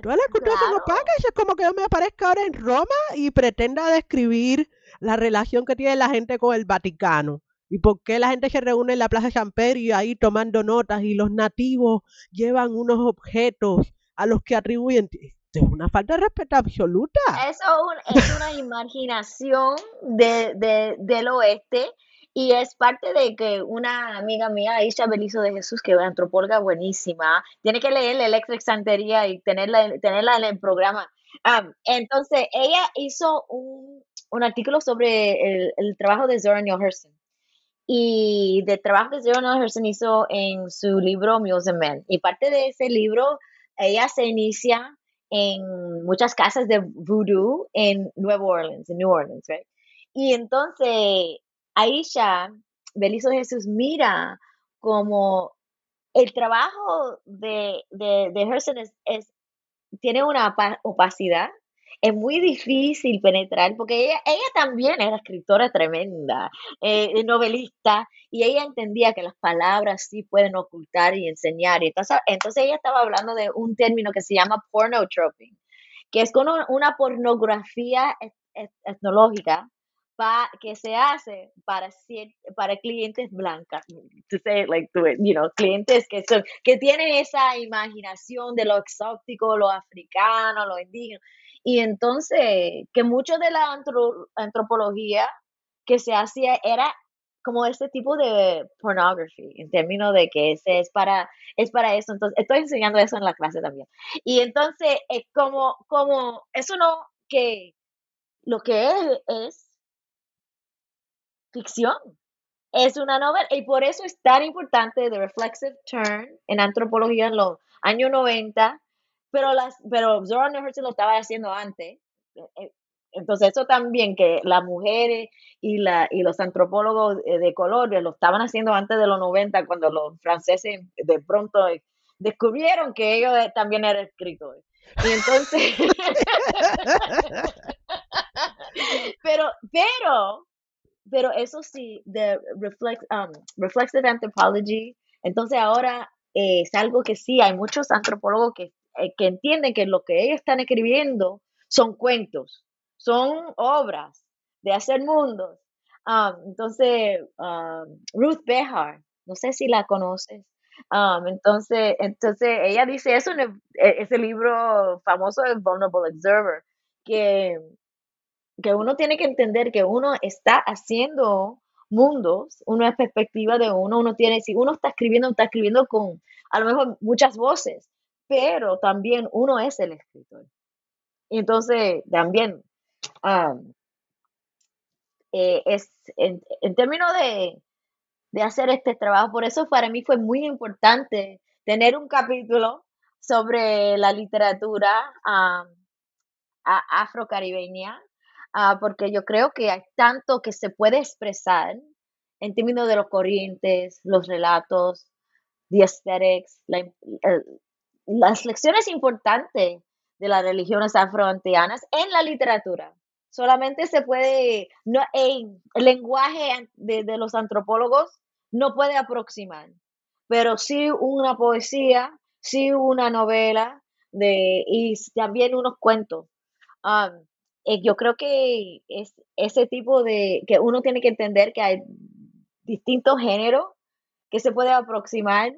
Todas las culturas son opacas. Es como que yo me aparezca ahora en Roma y pretenda describir la relación que tiene la gente con el Vaticano. ¿Y por qué la gente se reúne en la Plaza San Pedro y ahí tomando notas y los nativos llevan unos objetos a los que atribuyen? Es una falta de respeto absoluta. Eso es una imaginación de, del oeste y es parte de que una amiga mía, Aisha Belizo de Jesús, que es antropóloga buenísima, tiene que leer la electroexantería y tenerla, tenerla en el programa. entonces, ella hizo un, un artículo sobre el, el, trabajo de Zora Neale Hurston y de trabajo que Zero Hurston hizo en su libro Mules and Men. Y parte de ese libro, ella se inicia en muchas casas de voodoo en Nueva Orleans, en New Orleans, right? Y entonces Aisha, Belizo Jesús, mira como el trabajo de, de, de es, tiene una opacidad es muy difícil penetrar, porque ella, también era escritora tremenda, eh, novelista, y ella entendía que las palabras sí pueden ocultar y enseñar. Y entonces, entonces ella estaba hablando de un término que se llama pornotroping, que es como una pornografía etnológica que se hace para clientes blancas, to say like you know, clientes que son que tienen esa imaginación de lo exótico, lo africano, lo indígena. Y entonces, que mucho de la antropología que se hacía era como este tipo de pornography, en términos de que ese es para, es para eso. Entonces, estoy enseñando eso en la clase también. Y entonces, es como, como, eso no, que lo que es, es ficción. Es una novela y por eso es tan importante The Reflexive Turn en antropología en los años 90 pero las pero Zora Neale lo estaba haciendo antes. Eh, eh, entonces eso también que las mujeres y, la, y los antropólogos eh, de color lo estaban haciendo antes de los 90 cuando los franceses de pronto descubrieron que ellos también eran escritores. Y entonces, pero, pero, pero eso sí, de reflex, um, reflexive anthropology, entonces ahora es algo que sí, hay muchos antropólogos que eh, que entienden que lo que ellos están escribiendo son cuentos, son obras de hacer mundos. Um, entonces, um, Ruth Behar, no sé si la conoces. Um, entonces, entonces, ella dice eso en e, ese libro famoso de Vulnerable Observer, que, que uno tiene que entender que uno está haciendo mundos, una perspectiva de uno, uno tiene, si uno está escribiendo, está escribiendo con a lo mejor muchas voces, pero también uno es el escritor. Entonces, también, eh, es en, términos de, hacer este trabajo, por eso para mí fue muy importante tener un capítulo sobre la literatura afrocaribeña, uh, porque yo creo que hay tanto que se puede expresar en términos de los corrientes, los relatos, the aesthetics, la, las lecciones importantes de las religiones afroantianas en la literatura. Solamente se puede, no, el lenguaje de, los antropólogos no puede aproximar, pero sí una poesía, sí una novela de, y también unos cuentos. Um, eh, yo creo que es ese tipo de, que uno tiene que entender que hay distintos géneros que se puede aproximar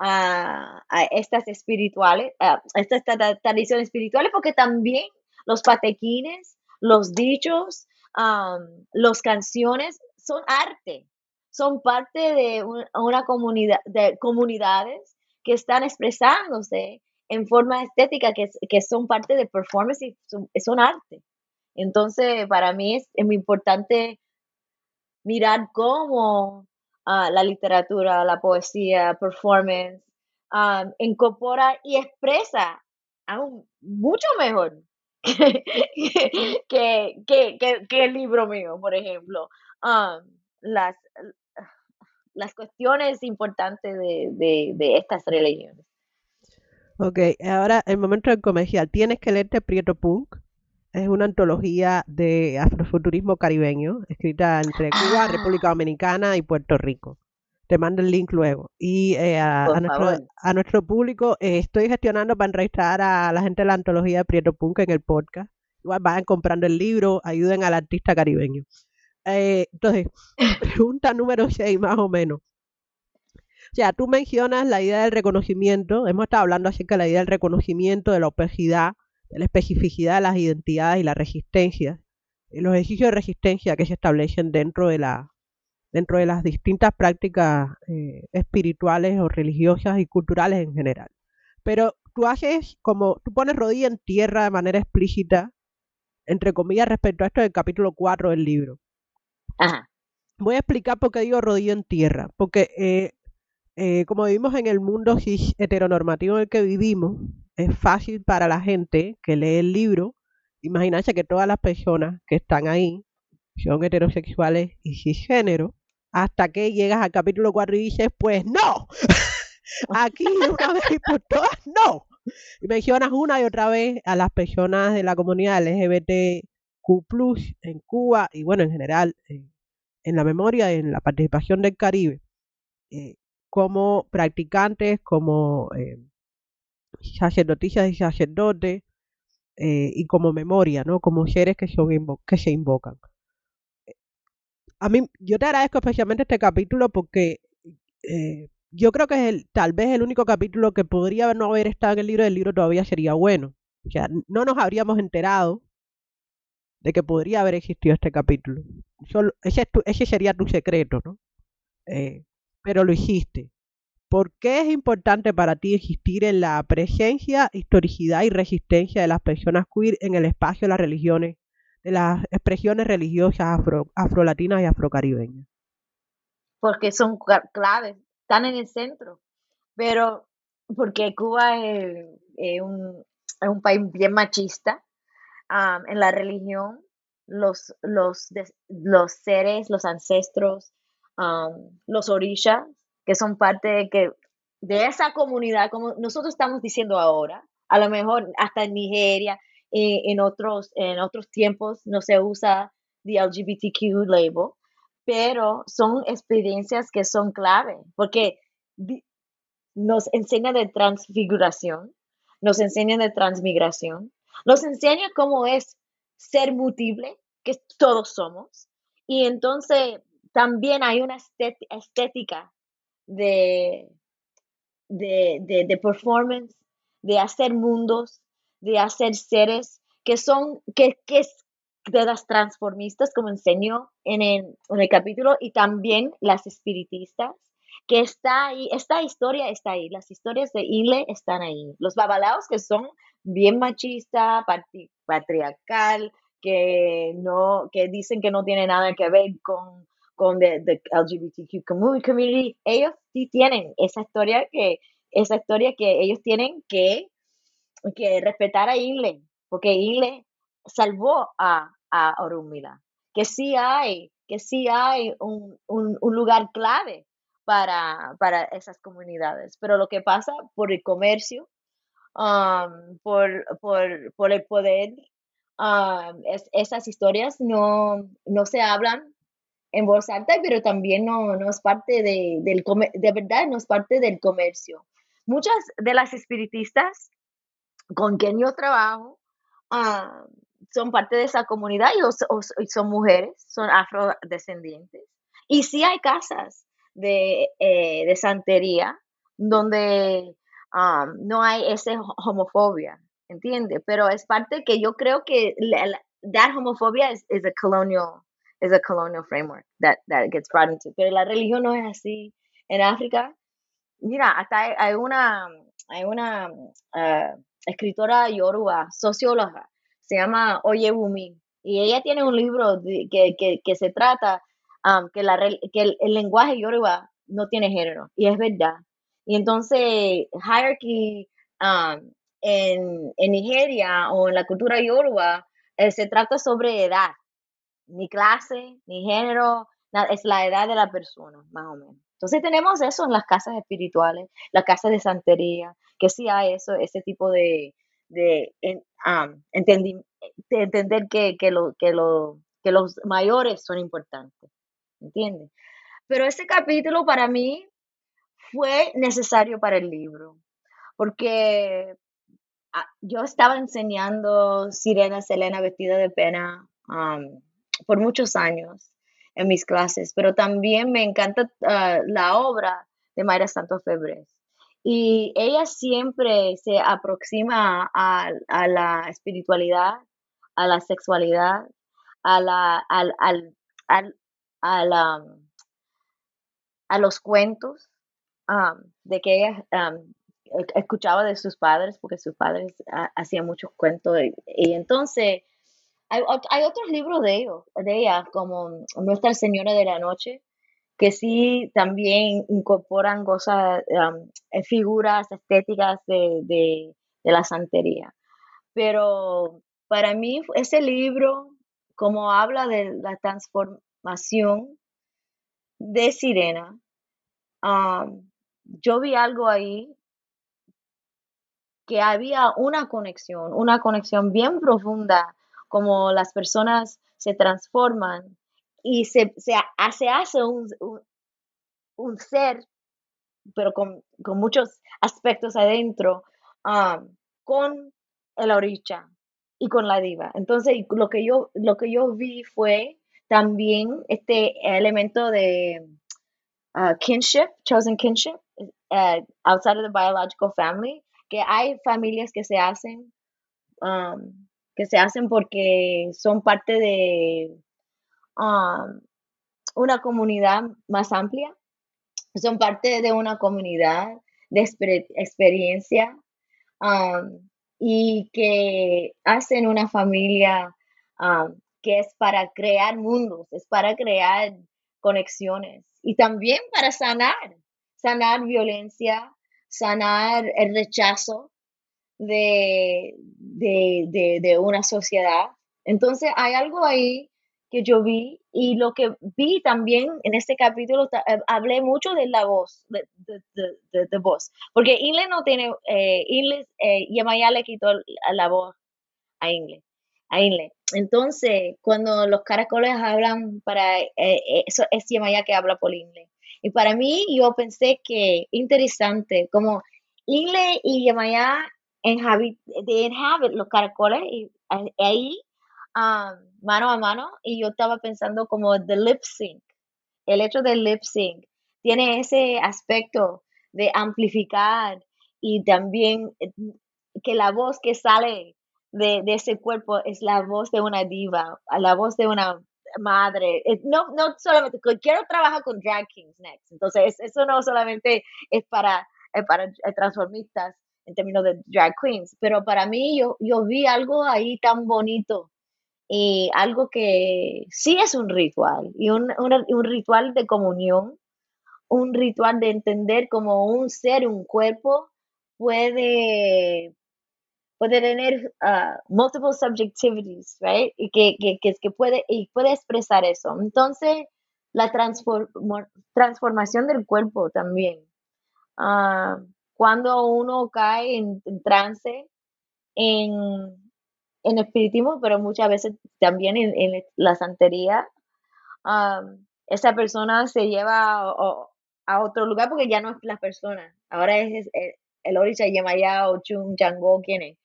a, estas espirituales, a estas tradiciones espirituales, porque también los patequines, los dichos, las canciones son arte, son parte de una comunidad, de comunidades que están expresándose en forma estética, que, que son parte de performance y son, arte. Entonces, para mí es, muy importante mirar cómo ah, la literatura, la poesía, performance, um, incorpora y expresa aún mucho mejor que, que, el libro mío, por ejemplo. las, las cuestiones importantes de, estas religiones. Ok, ahora el momento del comercial. Tienes que leerte Prieto Punk. Es una antología de afrofuturismo caribeño, escrita entre Cuba, ah. República Dominicana y Puerto Rico. Te mando el link luego. Y eh, a, nuestro, a, nuestro, público, eh, estoy gestionando para entrevistar a la gente de la antología de Prieto Punk en el podcast. Igual vayan comprando el libro, ayuden al artista caribeño. Eh, entonces, pregunta número 6 más o menos. O sea, tú mencionas la idea del reconocimiento, hemos estado hablando acerca de la idea del reconocimiento, de la opacidad, de la especificidad de las identidades y la resistencia, los ejercicios de resistencia que se establecen dentro de la, dentro de las distintas prácticas eh, espirituales o religiosas y culturales en general. Pero tú haces como, tú pones rodilla en tierra de manera explícita, entre comillas, respecto a esto del capítulo 4 del libro. Ajá. Voy a explicar por qué digo rodilla en tierra, porque eh, eh, como vivimos en el mundo heteronormativo en el que vivimos, es fácil para la gente que lee el libro imaginarse que todas las personas que están ahí son heterosexuales y cisgénero, hasta que llegas al capítulo 4 y dices, pues no, aquí una vez y por todas, no. Y mencionas una y otra vez a las personas de la comunidad LGBTQ en Cuba y bueno, en general en la memoria, en la participación del Caribe, eh, como practicantes, como eh, sacerdotisas y sacerdotes, eh, y como memoria, ¿no? Como seres que, que se invocan a mí, yo te agradezco especialmente este capítulo porque eh, yo creo que es el, tal vez el único capítulo que podría no haber estado en el libro, del libro todavía sería bueno. O sea, no nos habríamos enterado de que podría haber existido este capítulo. Solo, ese, ese sería tu secreto, ¿no? Eh, pero lo hiciste. ¿Por qué es importante para ti existir en la presencia, historicidad y resistencia de las personas queer en el espacio de las religiones de las expresiones religiosas afro, afrolatinas y afrocaribeñas? Porque son claves, están en el centro, pero porque Cuba es, un, país bien machista en la religión, los, seres, los ancestros, los orishas, que son parte de, que, de esa comunidad, como nosotros estamos diciendo ahora, a lo mejor hasta en Nigeria, eh, en, otros, en otros tiempos no se usa the LGBTQ label, pero son experiencias que son clave, porque nos enseña de transfiguración, nos enseña de transmigración, nos enseña cómo es ser mutible, que todos somos, y entonces también hay una estética de, de, de, de performance, de hacer mundos, de hacer seres que son, que, que es de las transformistas, como enseñó en el, en el capítulo, y también las espiritistas, que está ahí, esta historia está ahí, las historias de Ile están ahí. Los babalaos que son bien machista, patriarcal, que no, que dicen que no tiene nada que ver con, con the, LGBTQ community, ellos sí tienen esa historia que, esa historia que ellos tienen que que respetar a Inle, porque Inle salvó a, a Orumila, que sí hay, que sí hay un, lugar clave para, para, esas comunidades. Pero lo que pasa por el comercio, um, por, por, el poder, um, esas historias no, no se hablan en voz alta, pero también no, no es parte de, del de verdad, no es parte del comercio. Muchas de las espiritistas con quien yo trabajo ah, son parte de esa comunidad y, son mujeres, son afrodescendientes. Y sí hay casas de, eh, santería donde ah, no hay esa homofobia, ¿entiende? Pero es parte que yo creo que la, that homofobia is, a colonial is a colonial framework that, that gets brought into. Pero la religión no es así. En África, mira, hasta hay, una, hay una ah, escritora yoruba, socióloga, se llama Oyebumi, Y ella tiene un libro que, que, se trata um, que, la, que el, lenguaje yoruba no tiene género, y es verdad. Y entonces, hierarchy um, en, en, Nigeria o en la cultura yoruba eh, se trata sobre edad, ni clase, ni género, es la edad de la persona, más o menos. Entonces tenemos eso en las casas espirituales, las casas de santería, que sí hay eso, ese tipo de, de, entender que, que, lo, que, lo, que los mayores son importantes, ¿entiendes? Pero ese capítulo para mí fue necesario para el libro, porque ah, yo estaba enseñando Sirena Selena vestida de pena por muchos años en mis clases, pero también me encanta ah, la obra de Mayra Santos Febres. Y ella siempre se aproxima a, la espiritualidad, a la sexualidad, a, la, al, a, la, a los cuentos de que ella escuchaba de sus padres, porque sus padres hacían muchos cuentos. y entonces hay, otros libros de ellos, de ella, como Nuestra Señora de la Noche, que sí también incorporan cosas, eh, figuras estéticas de, la santería. Pero para mí ese libro, como habla de la transformación de Sirena, yo vi algo ahí que había una conexión, una conexión bien profunda como las personas se transforman y se, se, hace un, un, ser, pero con, muchos aspectos adentro, um, con el oricha y con la diva. Entonces, lo que yo, lo que yo vi fue también este elemento de uh, kinship, chosen kinship, uh, outside of the biological family, que hay familias que se hacen um, que se hacen porque son parte de um, una comunidad más amplia, son parte de una comunidad de experiencia um, y que hacen una familia um, que es para crear mundos, es para crear conexiones y también para sanar, sanar violencia, sanar el rechazo, de, de, de, una sociedad. Entonces hay algo ahí que yo vi y lo que vi también en este capítulo, eh, hablé mucho de la voz, de, de, voz, porque Ingle no tiene, eh, Ingle, eh, Yamaya le quitó la voz a Ingle, a. Entonces, cuando los caracoles hablan para, eh, eso es Yamaya que habla por Ingle. Y para mí, yo pensé que interesante, como Ingle y Yamaya de inhabit los caracoles y ahí mano a mano y yo estaba pensando como the lip sync, el hecho del lip sync tiene ese aspecto de amplificar y también eh, que la voz que sale de, ese cuerpo es la voz de una diva, la voz de una madre. Eh, no, no solamente, quiero trabajar con drag kings next. Entonces, eso no solamente es para, para transformistas, en términos de drag queens, pero para mí yo, yo vi algo ahí tan bonito y algo que sí es un ritual y un, un, ritual de comunión, un ritual de entender como un ser, un cuerpo puede puede tener uh, multiple subjectivities, right? Y que, que, que, puede, y puede expresar eso. Entonces, la transformación del cuerpo también. Uh, cuando uno cae en, trance, en, en, espiritismo, pero muchas veces también en, la santería, esa persona se lleva a, otro lugar porque ya no es la persona, ahora es, el, Orisha Yemaya o Chung Chango, ¿quién es?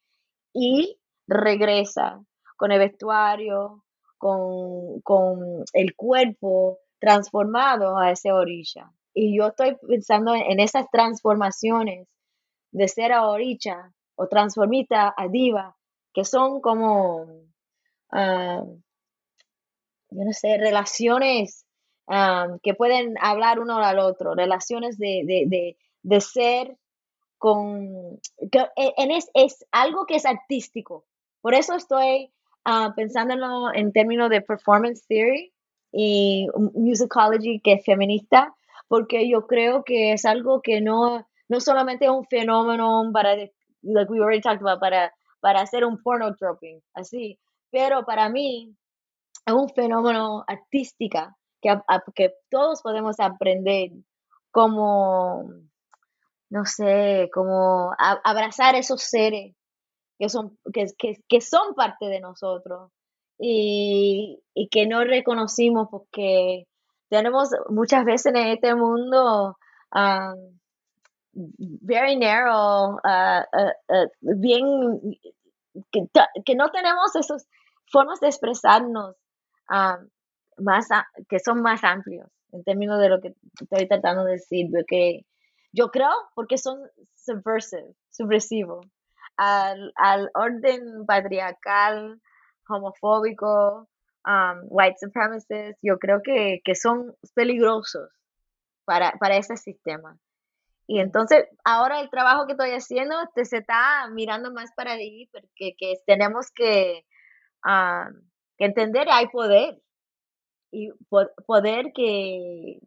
Y regresa con el vestuario, con, con el cuerpo transformado a ese Orisha. Y yo estoy pensando en esas transformaciones de ser a oricha o transformita a diva, que son como, ah, yo no sé, relaciones ah, que pueden hablar uno al otro, relaciones de, ser con, en es, es, algo que es artístico. Por eso estoy uh, pensándolo en términos de performance theory y musicology que es feminista, porque yo creo que es algo que no, no solamente es un fenómeno para, like we already talked about, para, para hacer un porno dropping, así, pero para mí es un fenómeno artística que, que todos podemos aprender como, no sé, como abrazar esos seres que son, que, que, son parte de nosotros y, que no reconocimos porque tenemos muchas veces en este mundo um, very narrow, uh, uh, uh, bien, que, no tenemos esas formas de expresarnos um, más, que son más amplios en términos de lo que estoy tratando de decir, porque yo creo porque son subversive, subversivos al, al orden patriarcal, homofóbico, um, white supremacist, yo creo que, que son peligrosos para, para ese sistema. Y entonces, ahora el trabajo que estoy haciendo este, se está mirando más para ahí, porque que tenemos que, um, que entender hay poder. Y poder que,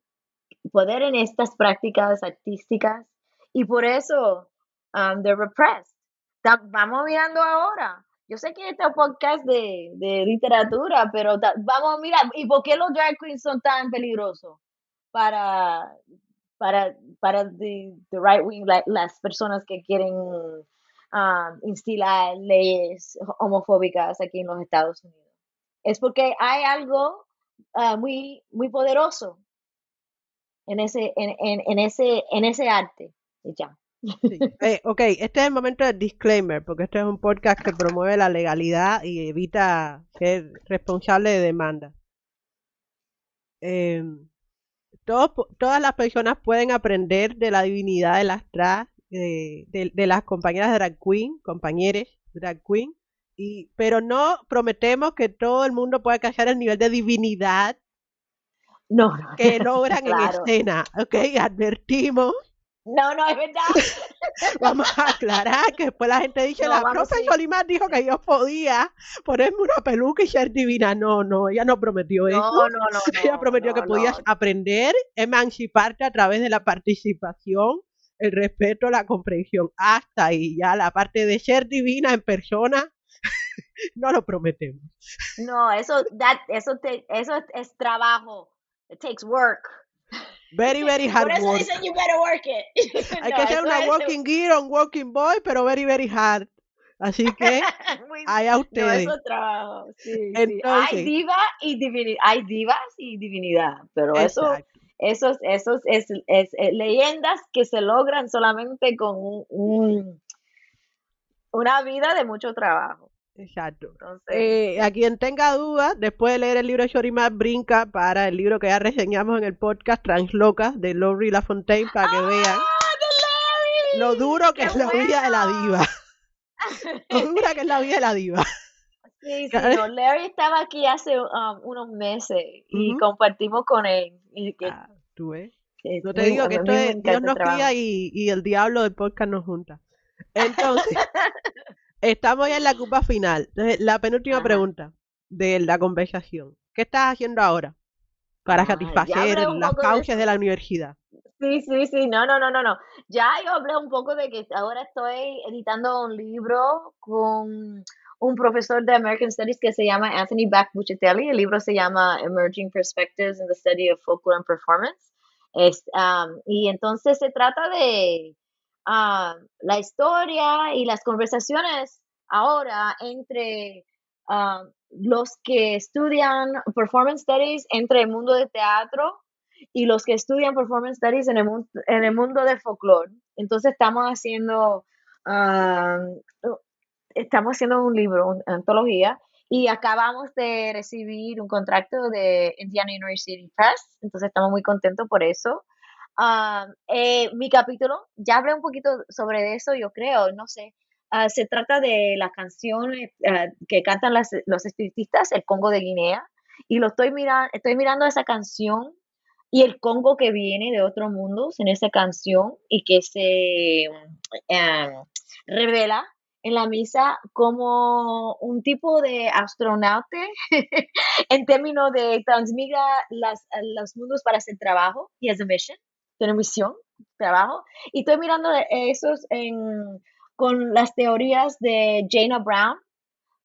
poder en estas prácticas artísticas. Y por eso, um, they're repressed vamos mirando ahora. Yo sé que este es un podcast de, de literatura, pero vamos a mirar. ¿Y por qué los drag queens son tan peligrosos para, para, para the, right wing, las personas que quieren um, instilar leyes homofóbicas aquí en los Estados Unidos? Es porque hay algo uh, muy, muy poderoso en ese, en, en, en ese, en ese arte. Y ya. Eh, ok, este es el momento del disclaimer, porque este es un podcast que promueve la legalidad y evita ser responsable de demanda. Em, todas las personas pueden aprender de la divinidad de las trans, de, las compañeras drag queen, compañeros drag queen, y, pero no prometemos que todo el mundo pueda alcanzar el nivel de divinidad no, que logran en escena. Ok, advertimos no, no, es verdad. Vamos a aclarar que después la gente dice, la profe Yolimar dijo que yo podía ponerme una peluca y ser divina. No, no, ella no prometió eso. No, no, no. Ella prometió que podías aprender, emanciparte a través de la participación, el respeto, la comprensión. Hasta ahí, ya la parte de ser divina en persona, no lo prometemos. No, eso, that, eso, te, eso es trabajo. It takes work. Very, very hard Por eso dicen you better work it. Hay que ser una working girl, un working boy, pero very, very hard. Así que, allá ustedes. No, eso trabajo. Sí, Hay diva y divinidad. Hay divas y divinidad, pero eso, esos, esos es, es, es, leyendas que se logran solamente con un, una vida de mucho trabajo. Exacto. Eh, a quien tenga dudas, después de leer el libro de Shorimar, brinca para el libro que ya reseñamos en el podcast Translocas de Laurie LaFontaine para que vean ¡Ah, lo duro que es la vida de la diva. lo dura que es la vida de la diva. Sí, sí, Larry estaba aquí hace um, unos meses y compartimos con él. Y que, ah, ¿tú ves? Yo te digo que esto es Dios nos cría y, y el diablo del podcast nos junta. Entonces, Estamos ya en la cupa final. Entonces, la penúltima pregunta de la conversación. ¿Qué estás haciendo ahora para satisfacer las causas de, la universidad? Sí, sí, sí, no, no, no, no, no. Ya yo hablé un poco de que ahora estoy editando un libro con un profesor de American Studies que se llama Anthony Back Buccetelli. El libro se llama Emerging Perspectives in the Study of Folklore and Performance. Es, um, y entonces se trata de la historia y las conversaciones ahora entre los que estudian performance studies entre el mundo de teatro y los que estudian performance studies en el, mundo, en el mundo de folklore. Entonces estamos haciendo, estamos haciendo un libro, una antología, y acabamos de recibir un contrato de Indiana University Press, entonces estamos muy contentos por eso. Ah, eh, mi capítulo, ya hablé un poquito sobre eso, yo creo, no sé. Ah, se trata de la canción eh, ah, que cantan los espiritistas, el Congo de Guinea, y lo estoy mirando, estoy mirando esa canción y el Congo que viene de otros mundos en esa canción y que se revela en la misa como un tipo de astronauta en términos de transmigra las, los mundos para hacer trabajo y es a mission, tiene misión, trabajo. Y estoy mirando esos en, con las teorías de Jana Brown,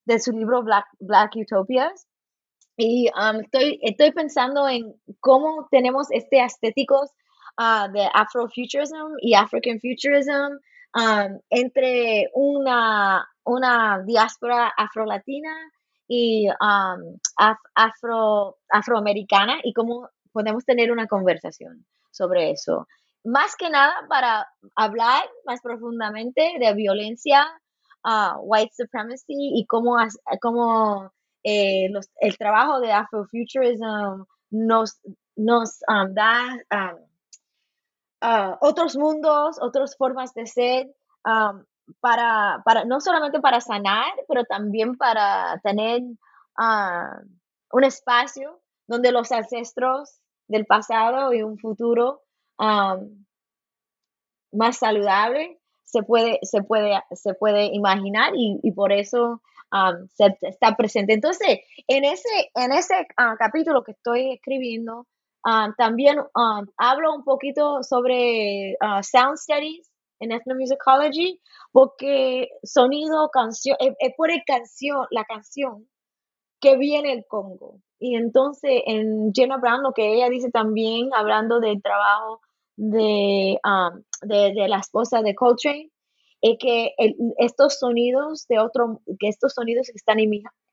de su libro Black, Black Utopias. Y um, estoy, estoy pensando en cómo tenemos este estéticos uh, de Afrofuturism y African Futurism um, entre una, una diáspora afrolatina y um, afro, afroamericana y cómo podemos tener una conversación sobre eso. Más que nada para hablar más profundamente de violencia, uh, white supremacy y cómo, cómo eh, el trabajo de Afrofuturism nos, nos um, da um, uh, otros mundos, otras formas de ser, um, para, para, no solamente para sanar, pero también para tener uh, un espacio donde los ancestros del pasado y un futuro más saludable se puede, se puede, se puede imaginar y, por eso se, está presente. Entonces, en ese, en ese ah, capítulo que estoy escribiendo, también hablo un poquito sobre ah, sound studies en ethnomusicology, porque sonido, canción, es, por el canción, la canción que viene el Congo. Y entonces en Jenna Brown, lo que ella dice también, hablando del trabajo de, de, la esposa de Coltrane, es que estos sonidos de otro, que estos sonidos están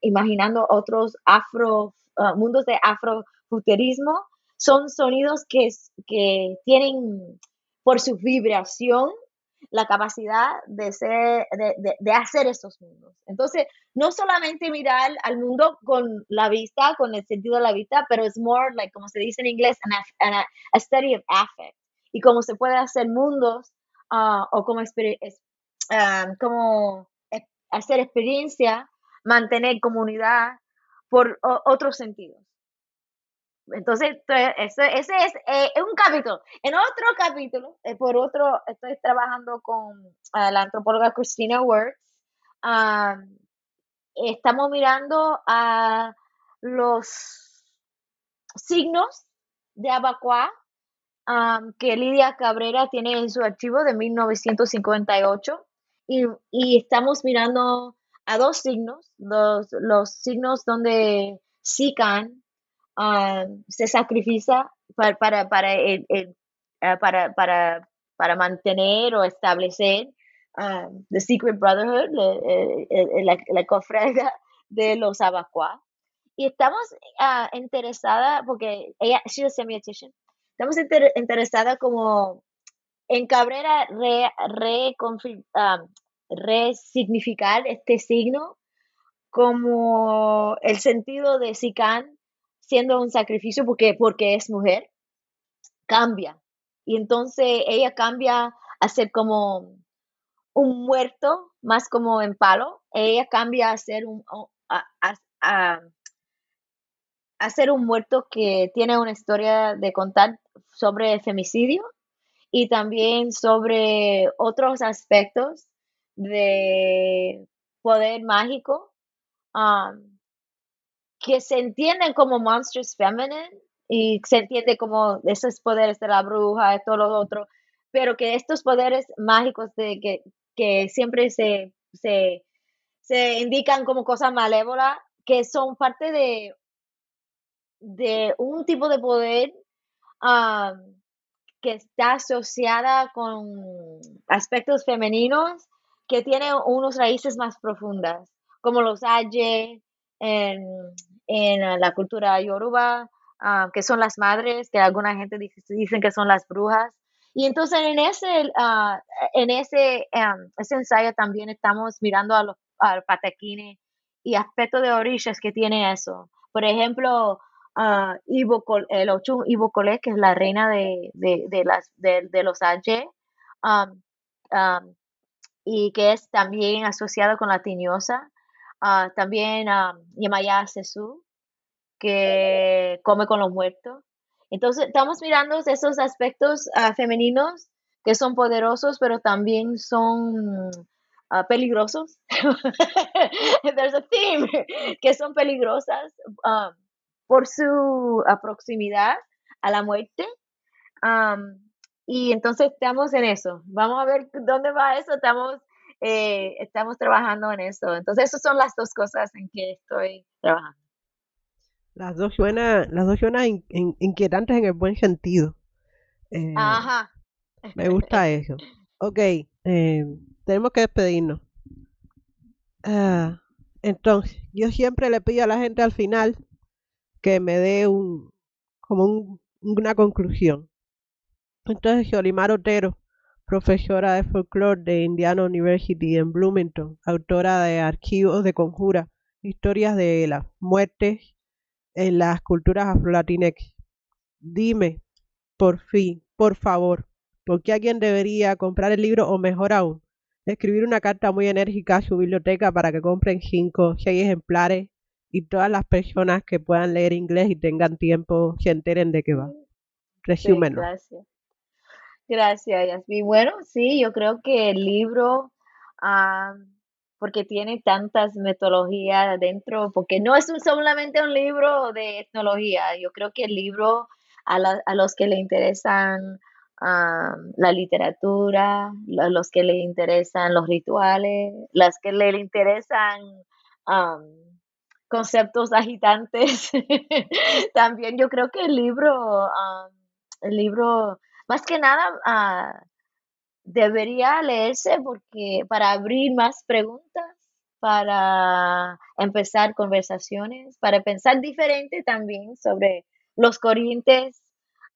imaginando otros afro, ah, mundos de afrofuturismo, son sonidos que, que tienen por su vibración la capacidad de, ser, de, de, hacer estos mundos. Entonces, no solamente mirar al mundo con la vista, con el sentido de la vista, pero es more, like, como se dice en inglés, an, a study of affect. Y cómo se puede hacer mundos uh, o como, uh, como hacer experiencia, mantener comunidad por otros sentidos. Entonces, ese, ese es eh, un capítulo. En otro capítulo, eh, por otro, estoy trabajando con uh, la antropóloga Christina Works. estamos mirando a los signos de Abacuá que Lidia Cabrera tiene en su archivo de 1958 y, y estamos mirando a dos signos, los, los signos donde Sican se sacrifica para, para, para, el, ah, para, para, para, mantener o establecer The Secret Brotherhood, la, la, cofrada de los Abacuá. Y estamos uh, interesada, porque ella, she's a semiotician, estamos inter interesada como en Cabrera re, re, resignificar este signo como el sentido de Sican siendo un sacrificio porque, porque es mujer, cambia. Y entonces ella cambia a ser como un muerto, más como en palo. Ella cambia a ser un, a, a, a un muerto que tiene una historia de contar sobre femicidio y también sobre otros aspectos de poder mágico um, que se entienden como monsters feminine y se entiende como esos poderes de la bruja y todo lo otro, pero que estos poderes mágicos de que, que siempre se, se, se indican como cosas malévolas, que son parte de, de un tipo de poder que está asociada con aspectos femeninos que tiene unos raíces más profundas, como los aye, en, en la cultura yoruba, ah, que son las madres, que alguna gente dice, dicen que son las brujas. Y entonces en ese, uh, en ese, um, ese ensayo también estamos mirando a los al patequines y aspectos de orillas que tiene eso. Por ejemplo, uh, el Ochun Ivo Cole, que es la reina de, de, de las, de, de los Aye, um, um, y que es también asociado con la tiñosa. Ah, también a Yamaya Sesu, que come con los muertos. Entonces, estamos mirando esos aspectos ah, femeninos que son poderosos, pero también son ah, peligrosos. There's a theme que son peligrosas um, por su proximidad a la muerte. Um, y entonces estamos en eso. Vamos a ver dónde va eso. Estamos, eh, estamos trabajando en eso. Entonces, esas son las dos cosas en que estoy trabajando. Las dos suenan, las dos suenan inquietantes en el buen sentido. Eh, Ajá. Me gusta eso. Ok, eh, tenemos que despedirnos. Ah, entonces, yo siempre le pido a la gente al final que me dé un como una conclusión. Entonces, Yolimar Otero, profesora de folclore de Indiana University en Bloomington, autora de archivos de conjura, historias de las muertes en las culturas afro-latinex. Dime, por fin, por favor, ¿por qué alguien debería comprar el libro o mejor aún, escribir una carta muy enérgica a su biblioteca para que compren cinco, seis ejemplares y todas las personas que puedan leer inglés y tengan tiempo se enteren de qué va? Resúmenlo. gracias. Gracias, Yasmin. Bueno, sí, yo creo que el libro, ah, porque tiene tantas metodologías dentro, porque no es solamente un libro de etnología, yo creo que el libro a, a los que le interesan ah, la literatura, a los que le interesan los rituales, las que le interesan ah, conceptos agitantes, también yo creo que el libro, el libro más que nada ah, debería leerse porque para abrir más preguntas, para empezar conversaciones, para pensar diferente también sobre los corrientes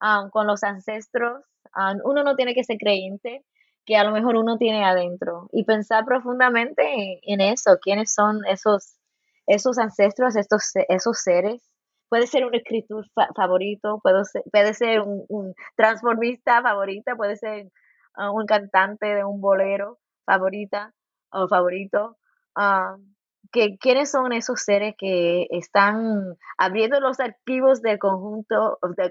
ah, con los ancestros. Ah, uno no tiene que ser creyente, que a lo mejor uno tiene adentro y pensar profundamente en, eso, quiénes son esos, esos ancestros, estos, esos seres puede ser un escritor favorito, puede ser, puede ser un, transformista favorita, puede ser ah, un cantante de un bolero favorita o favorito. Ah, que, ¿Quiénes son esos seres que están abriendo los archivos del conjunto, de,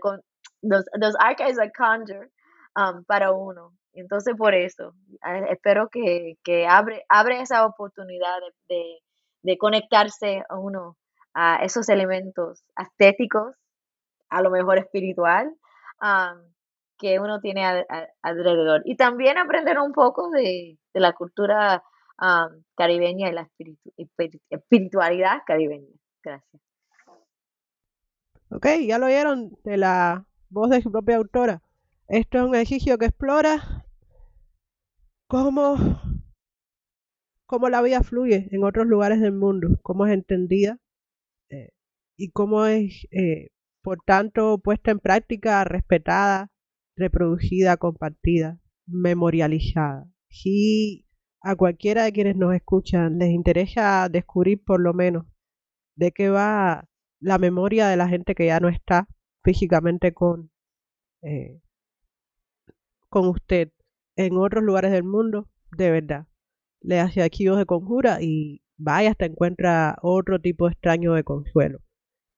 los, los archives of conjure um, para uno? Entonces, por eso, eh, espero que, que abre, abre esa oportunidad de, de conectarse a uno a esos elementos estéticos, a lo mejor espiritual, que uno tiene alrededor. Y también aprender un poco de, la cultura caribeña y la espiritualidad caribeña. Gracias. Ok, ya lo oyeron de la voz de su propia autora. Esto es un ejercicio que explora cómo, cómo la vida fluye en otros lugares del mundo, cómo es entendida y cómo es, eh, por tanto, puesta en práctica, respetada, reproducida, compartida, memorializada. Si a cualquiera de quienes nos escuchan les interesa descubrir por lo menos de qué va la memoria de la gente que ya no está físicamente con, eh, con usted en otros lugares del mundo, de verdad, le hace archivos de conjura y vaya hasta encuentra otro tipo extraño de consuelo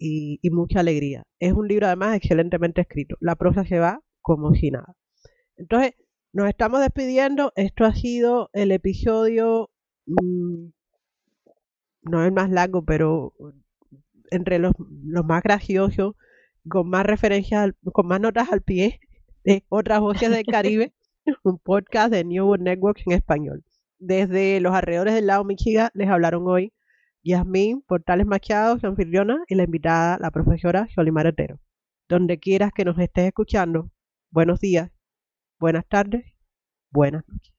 y, mucha alegría. Es un libro además excelentemente escrito. La prosa se va como si nada. Entonces, nos estamos despidiendo. Esto ha sido el episodio, mm, no el más largo, pero entre los, más graciosos, con más referencias, con más notas al pie de otras voces del Caribe, un podcast de New World Network en español. Desde los alrededores del lago Michigan les hablaron hoy Yasmín Portales Machado, su anfitriona, y la invitada, la profesora Jolimar Otero. Donde quieras que nos estés escuchando, buenos días, buenas tardes, buenas noches.